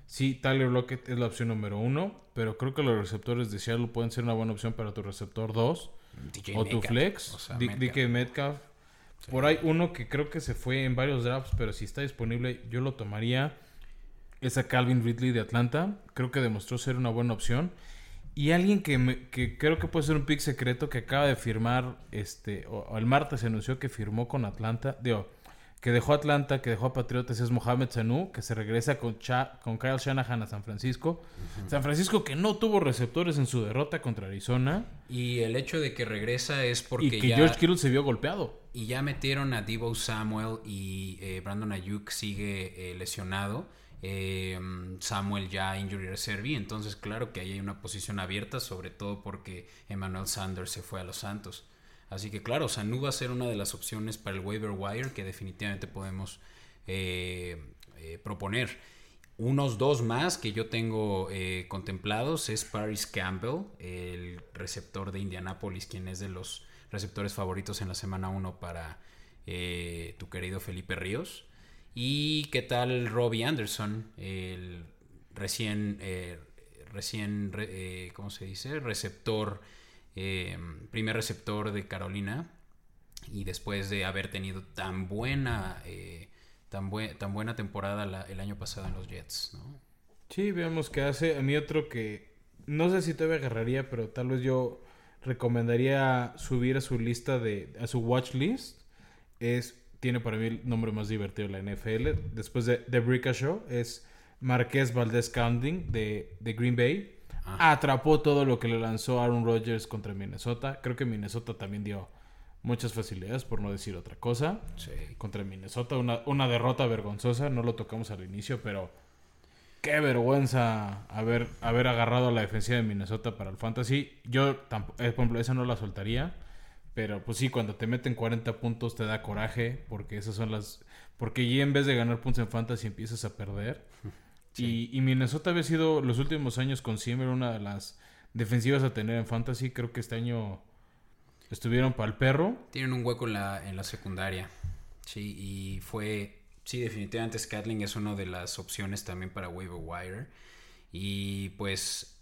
Sí, Tyler Lockett es la opción número uno, pero creo que los receptores de Seattle pueden ser una buena opción para tu receptor 2
DJ
o tu flex.
o sea, Metcalf.
DK Metcalf. Por ahí uno que creo que se fue en varios drafts, pero si está disponible, yo lo tomaría. Es a Calvin Ridley de Atlanta. Creo que demostró ser una buena opción. Y alguien que, me- que creo que puede ser un pick secreto que acaba de firmar, este, o, o el martes se anunció que firmó con Atlanta, digo, que dejó Atlanta, que dejó a Patriotas, es Mohamed Sanu, que se regresa con, Cha- con Kyle Shanahan a San Francisco. San Francisco que no tuvo receptores en su derrota contra Arizona.
Y el hecho de que regresa es porque
y que
ya...
George Kittle se vio golpeado.
Y ya metieron a Debo Samuel y eh, Brandon Ayuk sigue eh, lesionado. Eh, Samuel ya injury reserve. Entonces, claro que ahí hay una posición abierta, sobre todo porque Emmanuel Sanders se fue a los Santos. Así que, claro, Sanu va a ser una de las opciones para el waiver wire que definitivamente podemos eh, eh, proponer. Unos dos más que yo tengo eh, contemplados es Paris Campbell, el receptor de Indianapolis, quien es de los receptores favoritos en la semana 1 para tu querido Felipe Ríos. Y qué tal Robbie Anderson, el recién, eh, recién re- eh, ¿cómo se dice? Receptor, eh, primer receptor de Carolina. Y después de haber tenido tan buena, eh, tan, bue- tan buena temporada el año pasado en los Jets, ¿no?
Sí, veamos qué hace. A mí otro que no sé si todavía agarraría, pero tal vez yo recomendaría subir a su lista de a su watch list es tiene para mí el nombre más divertido de la NFL después de The Brica Show es Marqués Valdez Counting de, de Green Bay
Ah.
atrapó todo lo que le lanzó Aaron Rodgers contra Minnesota creo que Minnesota también dio muchas facilidades por no decir otra cosa
Sí.
contra Minnesota. Una, una derrota vergonzosa. No lo tocamos al inicio, pero qué vergüenza haber, haber agarrado a la defensiva de Minnesota para el fantasy. Yo, tampoco, por ejemplo, esa no la soltaría. Pero pues sí, cuando te meten 40 puntos te da coraje. Porque esas son las. Porque ya en vez de ganar puntos en fantasy empiezas a perder. Y, y Minnesota había sido los últimos años con Zimmer una de las defensivas a tener en fantasy. Creo que este año estuvieron para el perro.
Tienen un hueco en la, en la secundaria. Sí, y fue. Sí, definitivamente Scatling es una de las opciones también para waiver wire. Y pues.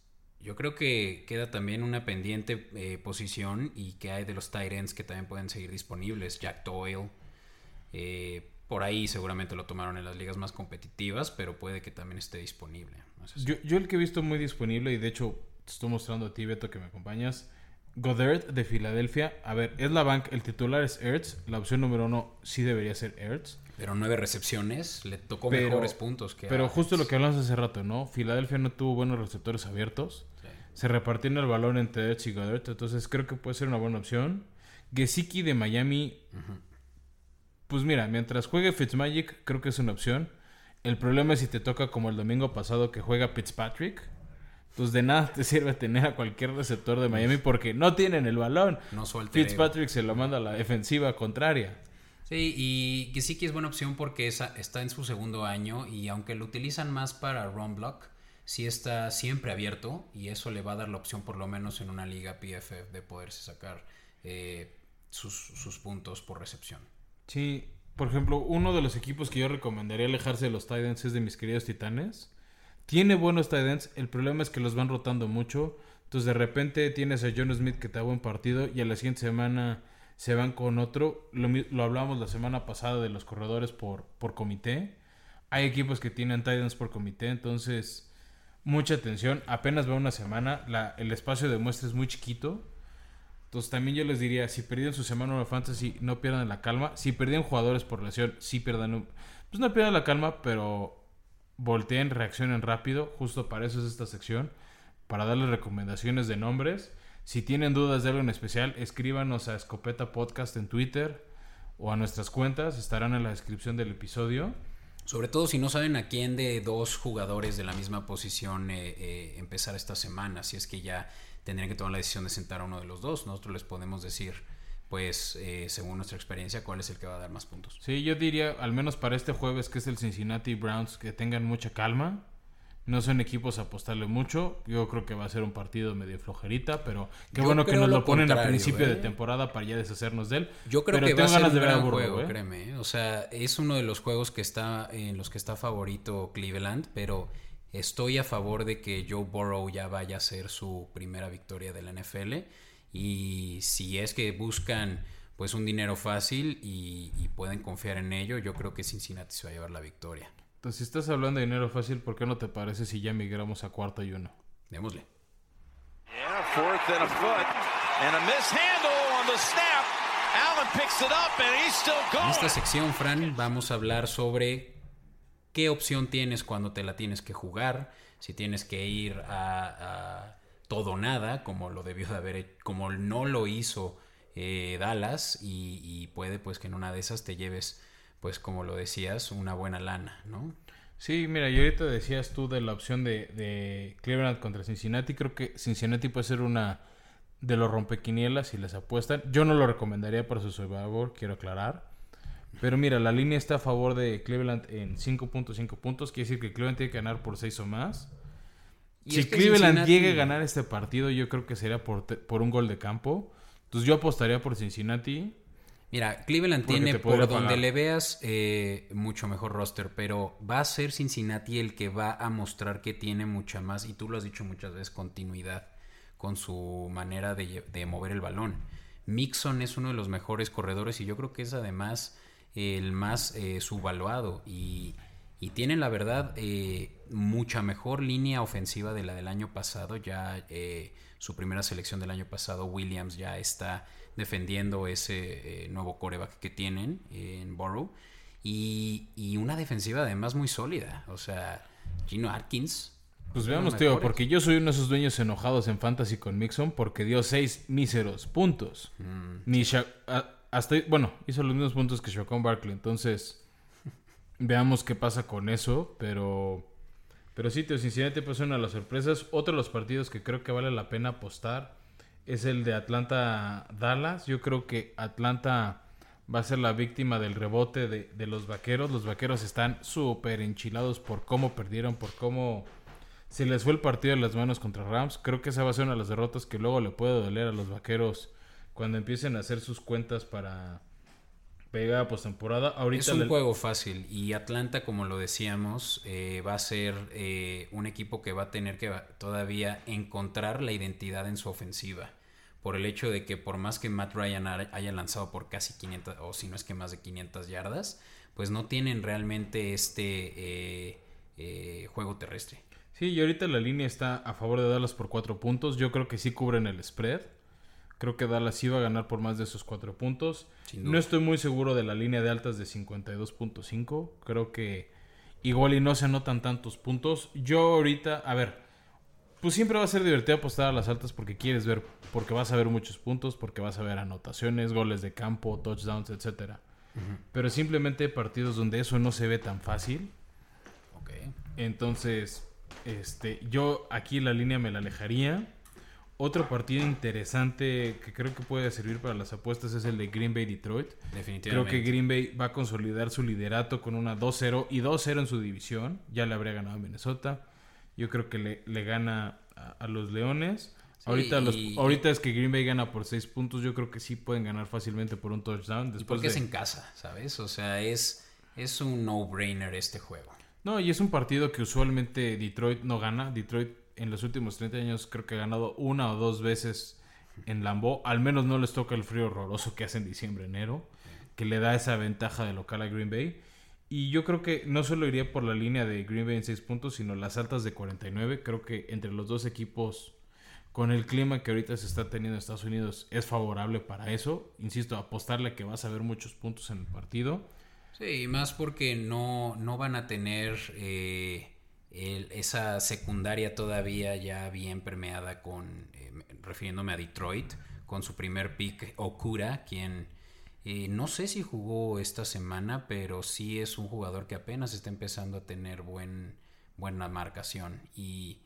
Yo creo que queda también una pendiente eh, posición y que hay de los tight ends que también pueden seguir disponibles. Jack Doyle. eh, por ahí seguramente lo tomaron en las ligas más competitivas, pero puede que también esté disponible.
Yo, yo el que he visto muy disponible, y de hecho te estoy mostrando a ti, Beto, que me acompañas. Goddard de Filadelfia. A ver, es la bank, el titular es Ertz. La opción número uno sí debería ser Ertz.
Pero nueve recepciones, le tocó
Pero-
mejores puntos que
Pero
a-
justo lo que hablamos hace rato, ¿no? Filadelfia no tuvo buenos receptores abiertos.
Sí.
Se repartieron el balón entre Ertz y Goddard. Entonces creo que puede ser una buena opción. Gesicki de Miami. Pues mira, mientras juegue Fitzmagic, creo que es una opción. El problema es si te toca como el domingo pasado que juega Fitzpatrick. Entonces de nada te sirve tener a cualquier receptor de Miami porque no tienen el balón.
No su alter ego.
Fitzpatrick se lo manda a la defensiva contraria.
Sí, y que sí que es buena opción porque esa- está en su segundo año y aunque lo utilizan más para run block, sí está siempre abierto y eso le va a dar la opción por lo menos en una liga PFF de poderse sacar eh, sus, sus puntos por recepción.
Sí, por ejemplo, uno de los equipos que yo recomendaría alejarse de los Titans es de mis queridos Titanes. Tiene buenos Titans, el problema es que los van rotando mucho. Entonces de repente tienes a John Smith que te da buen partido y a la siguiente semana se van con otro. Lo, lo hablamos la semana pasada de los corredores por, por comité. Hay equipos que tienen Titans por comité, entonces mucha atención. Apenas va una semana, el espacio de muestra es muy chiquito. Entonces también yo les diría, si perdieron su semana de fantasy, no pierdan la calma. Si perdieron jugadores por lesión, sí pierdan Pues no pierdan la calma, pero volteen, reaccionen rápido. Justo para eso es esta sección. Para darles recomendaciones de nombres. Si tienen dudas de algo en especial, escríbanos a Escopeta Podcast en Twitter o a nuestras cuentas. Estarán en la descripción del episodio.
Sobre todo si no saben a quién de dos jugadores de la misma posición eh, eh, empezar esta semana, si es que ya tendrían que tomar la decisión de sentar a uno de los dos. Nosotros les podemos decir, pues, eh, según nuestra experiencia, cuál es el que va a dar más puntos.
Sí, yo diría, al menos para este jueves, que es el Cincinnati Browns, que tengan mucha calma. No son equipos a apostarle mucho. Yo creo que va a ser un partido medio flojerita, pero qué bueno que nos lo, ponen a principio de ¿eh? temporada para ya deshacernos de él.
Yo creo que va a ser un gran juego, ¿eh? créeme. O sea, es uno de los juegos que está en los que está favorito Cleveland, pero estoy a favor de que Joe Burrow ya vaya a ser su primera victoria de la NFL. Y si es que buscan pues un dinero fácil y, y pueden confiar en ello, yo creo que Cincinnati se va a llevar la victoria.
Entonces, si estás hablando de dinero fácil, ¿por qué no te parece si ya migramos a cuarto y uno?
Démosle. En esta sección, Fran, vamos a hablar sobre qué opción tienes cuando te la tienes que jugar, si tienes que ir a, todo o nada, como lo debió de haber, como no lo hizo eh, Dallas, y, y puede pues que en una de esas te lleves pues como lo decías, una buena lana, ¿no?
Sí, mira, y ahorita decías tú de la opción de, de Cleveland contra Cincinnati. Creo que Cincinnati puede ser una de los rompequinielas si les apuestan. Yo no lo recomendaría para su Survivor, quiero aclarar. Pero mira, la línea está a favor de Cleveland en 5.5 puntos. Quiere decir que Cleveland tiene que ganar por 6 o más. si Cleveland llegue a ganar este partido, yo creo que sería por, por un gol de campo. Entonces yo apostaría por Cincinnati.
Mira, Cleveland tiene por donde le veas eh, mucho mejor roster, pero va a ser Cincinnati el que va a mostrar que tiene mucha más, y tú lo has dicho muchas veces, continuidad con su manera de, mover el balón. Mixon es uno de los mejores corredores y yo creo que es además el más eh, subvaluado y, y tienen la verdad eh, mucha mejor línea ofensiva de la del año pasado. Ya su primera selección del año pasado, Williams, ya está defendiendo ese eh, nuevo coreback que tienen en Borough. Y, una defensiva además muy sólida. O sea, Gino Atkins.
Pues veamos, tío, porque yo soy uno de esos dueños enojados en Fantasy con Mixon porque dio seis míseros puntos. Mm, Ni hasta, bueno, hizo los mismos puntos que Shaquan Barkley. Entonces, veamos qué pasa con eso. Pero, pero sí, tío, Cincinnati pues una de las sorpresas. Otro de los partidos que creo que vale la pena apostar es el de Atlanta-Dallas. Yo creo que Atlanta va a ser la víctima del rebote de, los vaqueros. Los vaqueros están súper enchilados por cómo perdieron, por cómo se les fue el partido de las manos contra Rams. Creo que esa va a ser una de las derrotas que luego le puede doler a los vaqueros cuando empiecen a hacer sus cuentas para pegar a postemporada.
Ahorita es un juego fácil y Atlanta, como lo decíamos, eh, va a ser eh, un equipo que va a tener que todavía encontrar la identidad en su ofensiva. Por el hecho de que por más que Matt Ryan haya lanzado por casi 500, o si no es que más de 500 yardas, pues no tienen realmente este eh, juego terrestre.
Sí, y ahorita la línea está a favor de Dallas por 4 puntos. Yo creo que sí cubren el spread. Creo que Dallas iba a ganar por más de esos cuatro puntos. No estoy muy seguro de la línea de altas de 52.5. Creo que igual y no se anotan tantos puntos. Yo ahorita, a ver, pues siempre va a ser divertido apostar a las altas porque quieres ver, porque vas a ver muchos puntos, porque vas a ver anotaciones, goles de campo, touchdowns, etcétera. Pero simplemente partidos donde eso no se ve tan fácil. Entonces, este, yo aquí la línea me la alejaría. Otro partido interesante que creo que puede servir para las apuestas es el de Green Bay Detroit. Definitivamente. Creo que Green Bay va a consolidar su liderato con una 2-0 y 2-0 en su división. Ya le habría ganado a Minnesota. Yo creo que le, gana a, los Leones. ahorita, los, ahorita es que Green Bay gana por 6 puntos. Yo creo que sí pueden ganar fácilmente por un touchdown.
Después porque es en casa, ¿sabes? O sea, es, es un no-brainer este juego.
No, y es un partido que usualmente Detroit no gana. Detroit en los últimos 30 años creo que ha ganado una o dos veces en Lambeau. Al menos no les toca el frío horroroso que hace en diciembre, enero, que le da esa ventaja de local a Green Bay. Y yo creo que no solo iría por la línea de Green Bay en 6 puntos, sino las altas de 49. Creo que entre los dos equipos con el clima que ahorita se está teniendo en Estados Unidos es favorable para eso. Insisto, apostarle que vas a ver muchos puntos en el partido.
Sí, más porque no, no van a tener eh, esa secundaria todavía ya bien permeada con, eh, refiriéndome a Detroit, con su primer pick Okura, quien eh, no sé si jugó esta semana, pero sí es un jugador que apenas está empezando a tener buen, buena marcación y,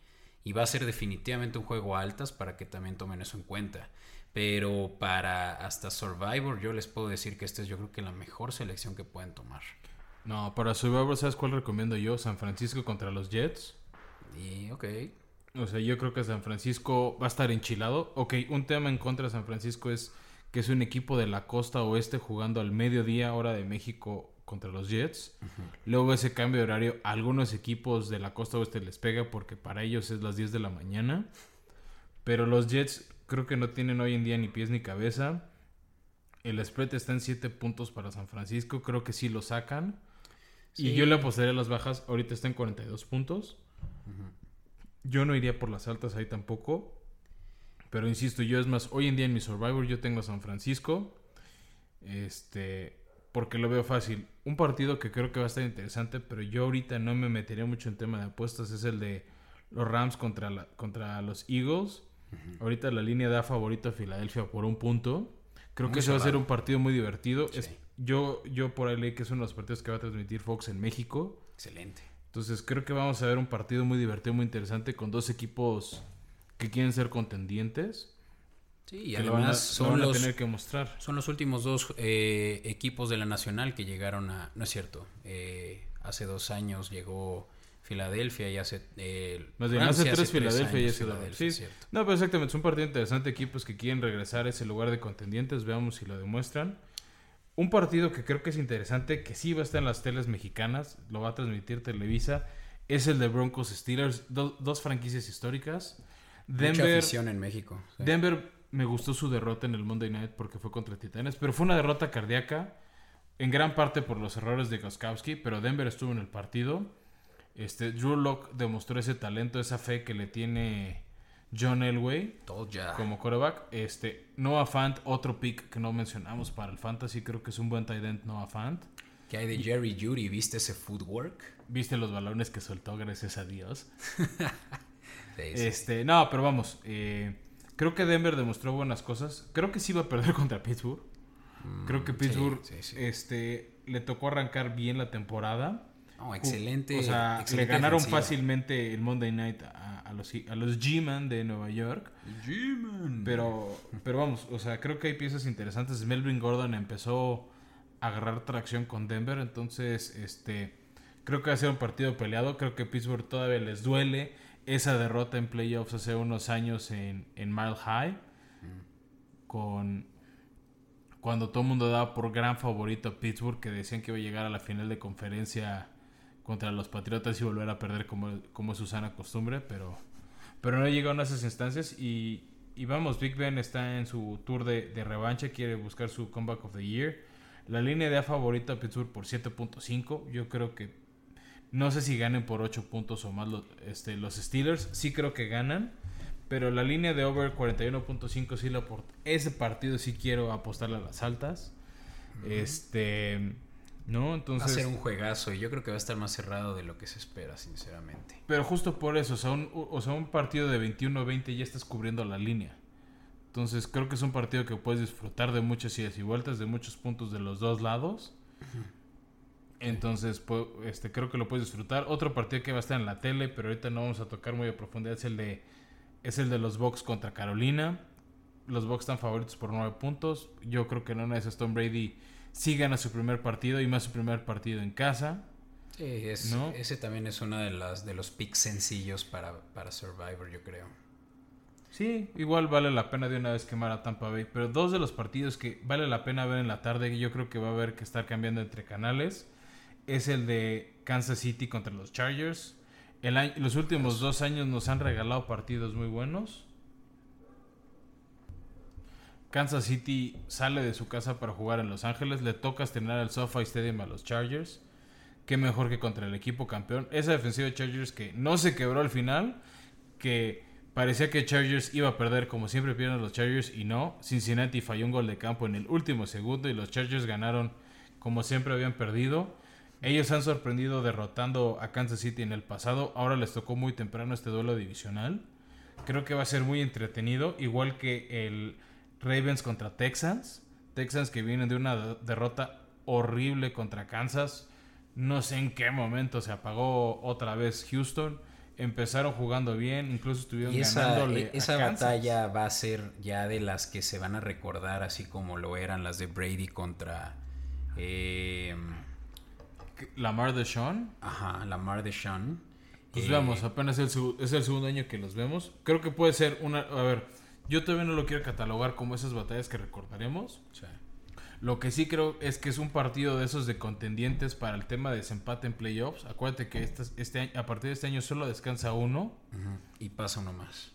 y va a ser definitivamente un juego altas para que también tomen eso en cuenta. Pero para hasta Survivor yo les puedo decir que esta es yo creo que la mejor selección que pueden tomar.
No, para Survivor, ¿sabes cuál recomiendo yo? San Francisco contra los Jets.
Y, ok.
O sea, yo creo que San Francisco va a estar enchilado. Ok, un tema en contra de San Francisco es que es un equipo de la costa oeste jugando al mediodía, hora de México, contra los Jets. Luego ese cambio de horario, a algunos equipos de la costa oeste les pega porque para ellos es las 10 de la mañana. Pero los Jets creo que no tienen hoy en día ni pies ni cabeza. El spread está en 7 puntos para San Francisco. Creo que sí lo sacan. Y yo le apostaría a las bajas. Ahorita está en 42 puntos. Yo no iría por las altas ahí tampoco. Pero insisto, yo es más, hoy en día en mi Survivor yo tengo a San Francisco. Este, porque lo veo fácil. Un partido que creo que va a estar interesante, pero yo ahorita no me metería mucho en tema de apuestas, es el de los Rams contra, la, contra los Eagles. Ahorita la línea da favorito a Filadelfia por un punto. Creo que ese va a ser un partido muy divertido. yo, yo por ahí leí que es uno de los partidos que va a transmitir Fox en México.
Excelente.
Entonces creo que vamos a ver un partido muy divertido, muy interesante, con dos equipos que quieren ser contendientes.
Sí, y además son los,
tener que mostrar.
Son los últimos dos eh, equipos de la Nacional que llegaron a... No es cierto. Eh, hace dos años llegó Filadelfia y hace... Eh,
Más bien, hace tres Filadelfia y hace Filadelfia. Sí. No, pero exactamente, es un partido interesante. Equipos que quieren regresar a ese lugar de contendientes. Veamos si lo demuestran. Un partido que creo que es interesante, que sí va a estar en las teles mexicanas, lo va a transmitir Televisa, es el de Broncos Steelers. dos franquicias históricas.
Denver, Mucha afición en México.
Denver me gustó su derrota en el Monday Night porque fue contra Titanes, pero fue una derrota cardíaca, en gran parte por los errores de Goskowski, pero Denver estuvo en el partido este, Drew Locke demostró ese talento, esa fe que le tiene John Elway como quarterback. Este, Noah Fant, otro pick que no mencionamos para el fantasy, creo que es un buen tight end Noah Fant.
¿Qué hay de Jerry Judy? ¿Viste ese footwork?
¿Viste los balones que soltó, gracias a Dios? este, no, pero vamos, eh, creo que Denver demostró buenas cosas. Creo que sí iba a perder contra Pittsburgh. creo que mm, Pittsburgh este, le tocó arrancar bien la temporada
excelente.
O sea, le ganaron fácilmente el Monday Night a, los, a los G-Man de Nueva York.
G-Man.
Pero, pero vamos, o sea, creo que hay piezas interesantes. Melvin Gordon empezó a agarrar tracción con Denver. Entonces, este, creo que va a ser un partido peleado. Creo que Pittsburgh todavía les duele esa derrota en playoffs hace unos años en, en Mile High. Con cuando todo el mundo daba por gran favorito a Pittsburgh, que decían que iba a llegar a la final de conferencia contra los Patriotas y volver a perder como, como es su sana costumbre, pero, pero no llegaron a esas instancias y, y vamos, Big Ben está en su tour de, de, revancha, quiere buscar su comeback of the year. La línea de A favorita a Pittsburgh por 7.5, yo creo que no sé si ganen por 8 puntos o más los, este, los Steelers, sí creo que ganan, pero la línea de over 41.5 sí la por ese partido sí quiero apostarle a las altas. Este ¿no? Entonces...
Va a ser un juegazo y yo creo que va a estar más cerrado de lo que se espera, sinceramente.
Pero justo por eso, o sea, un, o sea, un partido de 21-20 ya estás cubriendo la línea. Entonces creo que es un partido que puedes disfrutar de muchas idas y vueltas, de muchos puntos de los dos lados. Entonces, este, creo que lo puedes disfrutar. Otro partido que va a estar en la tele, pero ahorita no vamos a tocar muy a profundidad, es el de, es el de los Bucks contra Carolina. Los Bucks están favoritos por 9 puntos. Yo creo que no es Stone Brady sí gana su primer partido y más su primer partido en casa.
Sí, ese también es uno de, las, de los picks sencillos para, para Survivor, yo creo.
Sí, igual vale la pena de una vez quemar a Tampa Bay. Pero dos de los partidos que vale la pena ver en la tarde, yo creo que va a haber que estar cambiando entre canales, es el de Kansas City contra los Chargers. El los últimos dos años nos han regalado partidos muy buenos. Kansas City sale de su casa para jugar en Los Ángeles, le toca estrenar el SoFi Stadium a los Chargers. Qué mejor que contra el equipo campeón. Esa defensiva de Chargers que no se quebró al final, que Parecía que Chargers iba a perder como siempre pierden los Chargers y no. Cincinnati falló un gol de campo en el último segundo y los Chargers ganaron como siempre habían perdido. Ellos han sorprendido derrotando a Kansas City en el pasado. Ahora les tocó muy temprano este duelo divisional. Creo que va a ser muy entretenido, igual que el Ravens contra Texans. Texans que vienen de una derrota horrible contra Kansas. No sé en qué momento se apagó otra vez Houston. Empezaron jugando bien, incluso estuvieron
y esa,
ganándole.
eh, esa batalla va a ser ya de las que se van a recordar, así como lo eran las de Brady contra. Eh,
Lamar de Sean.
Ajá, Lamar de Sean.
Pues
Eh,
veamos, apenas es el, es el segundo año que los vemos. Creo que puede ser una. A ver, yo todavía no lo quiero catalogar como esas batallas que recordaremos.
sí.
Lo que sí creo es que es un partido de esos de contendientes para el tema de desempate en playoffs. Acuérdate que este, este año- a partir de este año solo descansa uno,
Ujú, Y pasa uno más.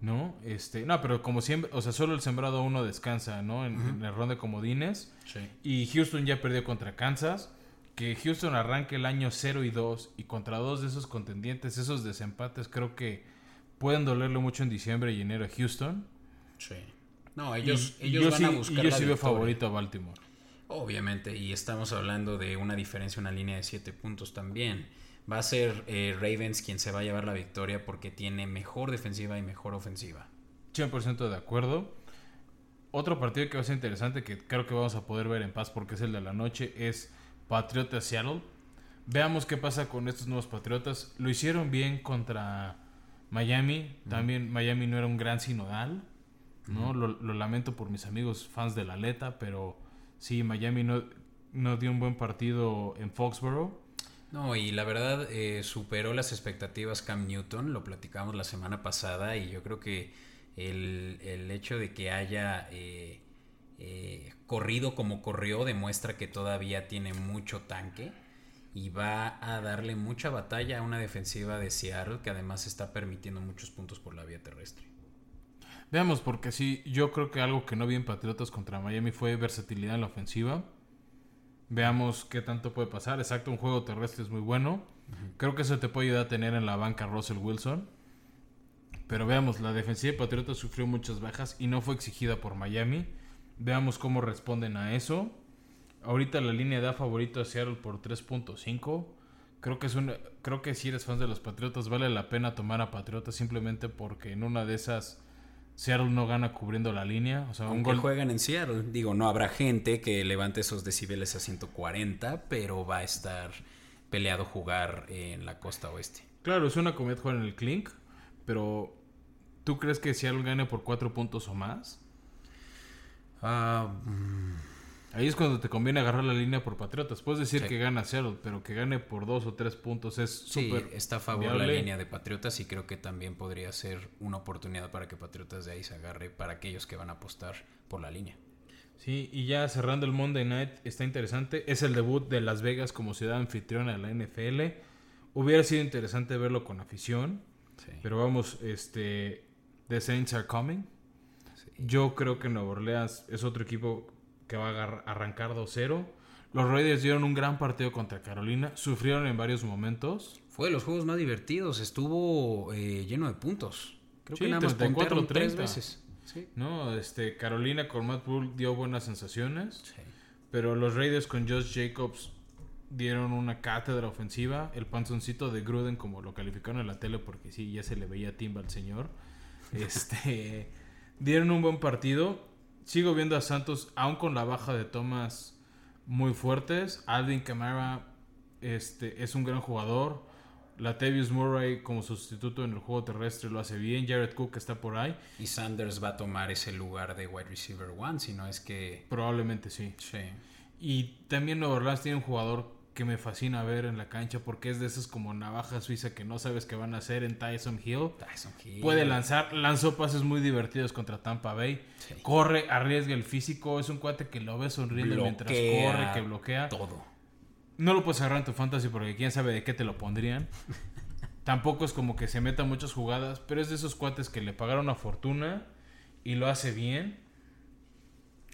¿no? Este, no, pero como siempre, o sea, solo el sembrado uno descansa, ¿no? En, en el ronda de comodines.
Sí.
Y Houston ya perdió contra Kansas. Que Houston arranque el año 0 y 2 y contra dos de esos contendientes, esos desempates, creo que pueden dolerle mucho en diciembre y enero a Houston.
Sí. No, ellos,
y,
ellos van
sí,
a
y
buscar
yo
la
sí veo
victoria.
favorito a Baltimore.
Obviamente, y estamos hablando de una diferencia, una línea de 7 puntos también. Va a ser eh, Ravens quien se va a llevar la victoria porque tiene mejor defensiva y mejor ofensiva.
100% de acuerdo. Otro partido que va a ser interesante que creo que vamos a poder ver en paz porque es el de la noche es Patriotas Seattle. Veamos qué pasa con estos nuevos Patriotas. Lo hicieron bien contra Miami. También Miami no era un gran sinodal. ¿no? lo, lo lamento por mis amigos fans de la Aleta, pero sí, Miami no, no dio un buen partido en Foxborough.
No, y la verdad eh, superó las expectativas Cam Newton, lo platicamos la semana pasada y yo creo que el, el hecho de que haya eh, eh, corrido como corrió demuestra que todavía tiene mucho tanque y va a darle mucha batalla a una defensiva de Seattle que además está permitiendo muchos puntos por la vía terrestre.
Veamos, porque sí, yo creo que algo que no vi en Patriotas contra Miami fue versatilidad en la ofensiva. Veamos qué tanto puede pasar. Exacto, un juego terrestre es muy bueno. Creo que eso te puede ayudar a tener en la banca Russell Wilson. Pero veamos, la defensiva de Patriotas sufrió muchas bajas y no fue exigida por Miami. Veamos cómo responden a eso. Ahorita la línea da favorito a Seattle por 3.5. Creo que es una, creo que si eres fan de los Patriotas vale la pena tomar a Patriotas simplemente porque en una de esas Seattle no gana cubriendo la línea. O sea, un
Aunque
gol.
juegan en Seattle, digo, no habrá gente que levante esos decibeles a 140, pero va a estar peleado jugar en la costa oeste.
Claro, es una comedia jugar en el Clink, pero ¿tú crees que Seattle gane por 4 puntos o más?
Ah, mm,
Ahí es cuando te conviene agarrar la línea por Patriotas. Puedes decir
Sí.
que gana Seattle, pero que gane por 2 o 3 puntos es
sí,
súper.
está a favor la
viable.
línea de Patriotas y creo que también podría ser una oportunidad para que Patriotas de ahí se agarre para aquellos que van a apostar por la línea.
Sí, y ya cerrando el Monday Night, está interesante. Es el debut de Las Vegas como ciudad anfitriona de la NFL. Hubiera sido interesante verlo con afición,
Sí.
pero vamos, este. The Saints are coming.
Sí.
Yo creo que Nueva Orleans es otro equipo que va a arrancar 2-0. Los Raiders dieron un gran partido contra Carolina. Sufrieron en varios momentos.
Fue de los juegos más divertidos, estuvo eh, lleno de puntos. Creo
Sí,
que nada más
34,
puntearon tres
30.
veces. Sí.
No, este, Carolina con Matt Rule dio buenas sensaciones.
Sí.
Pero los Raiders con Josh Jacobs dieron una cátedra ofensiva. El panzoncito de Gruden, como lo calificaron en la tele, porque sí, ya se le veía timba al señor. Este, dieron un buen partido. Sigo viendo a Santos, aún con la baja de tomas muy fuertes. Alvin Kamara este, es un gran jugador. Latavius Murray como sustituto en el juego terrestre lo hace bien. Jared Cook está por ahí.
Y Sanders va a tomar ese lugar de wide receiver one, si no es que...
Probablemente sí.
Sí.
Y también Nueva Orleans tiene un jugador que me fascina ver en la cancha porque es de esos como navaja suiza que no sabes qué van a hacer en Tyson Hill.
Tyson Hill.
Puede lanzar, lanzó pases muy divertidos contra Tampa Bay.
Sí.
Corre, arriesga el físico. Es un cuate que lo ve sonriendo mientras corre, que bloquea.
Todo.
No lo puedes agarrar en tu fantasy porque quién sabe de qué te lo pondrían. Tampoco es como que se meta muchas jugadas, pero es de esos cuates que le pagaron una fortuna y lo hace bien.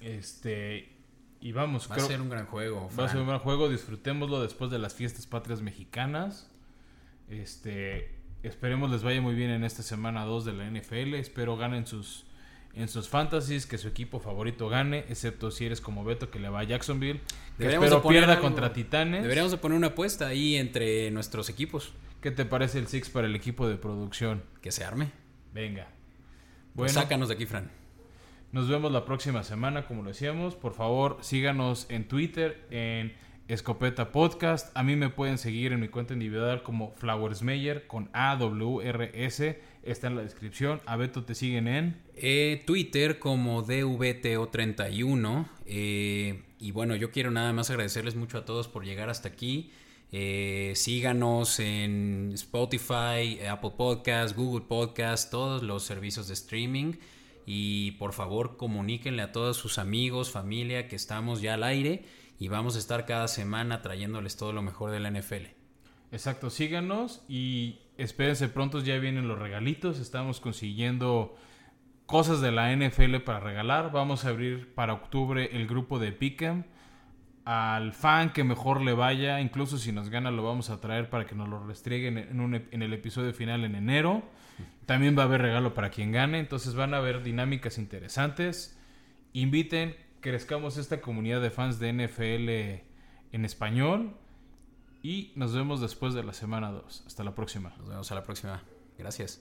Este. Y vamos,
Va
creo-
a ser un gran juego.
Va a ser un gran juego, disfrutémoslo después de las fiestas patrias mexicanas. Este, Esperemos les vaya muy bien en esta semana 2 de la NFL. Espero ganen sus en sus fantasies, que su equipo favorito gane, excepto si eres como Beto que le va a Jacksonville. Que espero pierda contra Titanes.
Deberíamos de poner una apuesta ahí entre nuestros equipos.
¿Qué te parece el Six para el equipo de producción?
Que se arme.
Venga.
Pues sácanos de aquí, Fran.
Nos vemos la próxima semana, como lo decíamos. Por favor, síganos en Twitter, en Escopeta Podcast. A mí me pueden seguir en mi cuenta individual como Flowers Meyer con AWRS. Está en la descripción. A Beto te siguen en
eh, Twitter como DVTO31. Eh, y bueno, yo quiero nada más agradecerles mucho a todos por llegar hasta aquí. Eh, síganos en Spotify, Apple Podcast, Google Podcast, todos los servicios de streaming. Y por favor comuníquenle a todos sus amigos, familia, que estamos ya al aire y vamos a estar cada semana trayéndoles todo lo mejor de la NFL.
Exacto, síganos y espérense pronto, ya vienen los regalitos, estamos consiguiendo cosas de la NFL para regalar, vamos a abrir para octubre el grupo de Pick'em al fan que mejor le vaya, incluso si nos gana lo vamos a traer para que nos lo restreguen en, en el episodio final en enero. También va a haber regalo para quien gane, entonces van a haber dinámicas interesantes. Inviten, crezcamos esta comunidad de fans de NFL en español. Y nos vemos después de la semana 2. Hasta la próxima.
Nos vemos a la próxima. Gracias.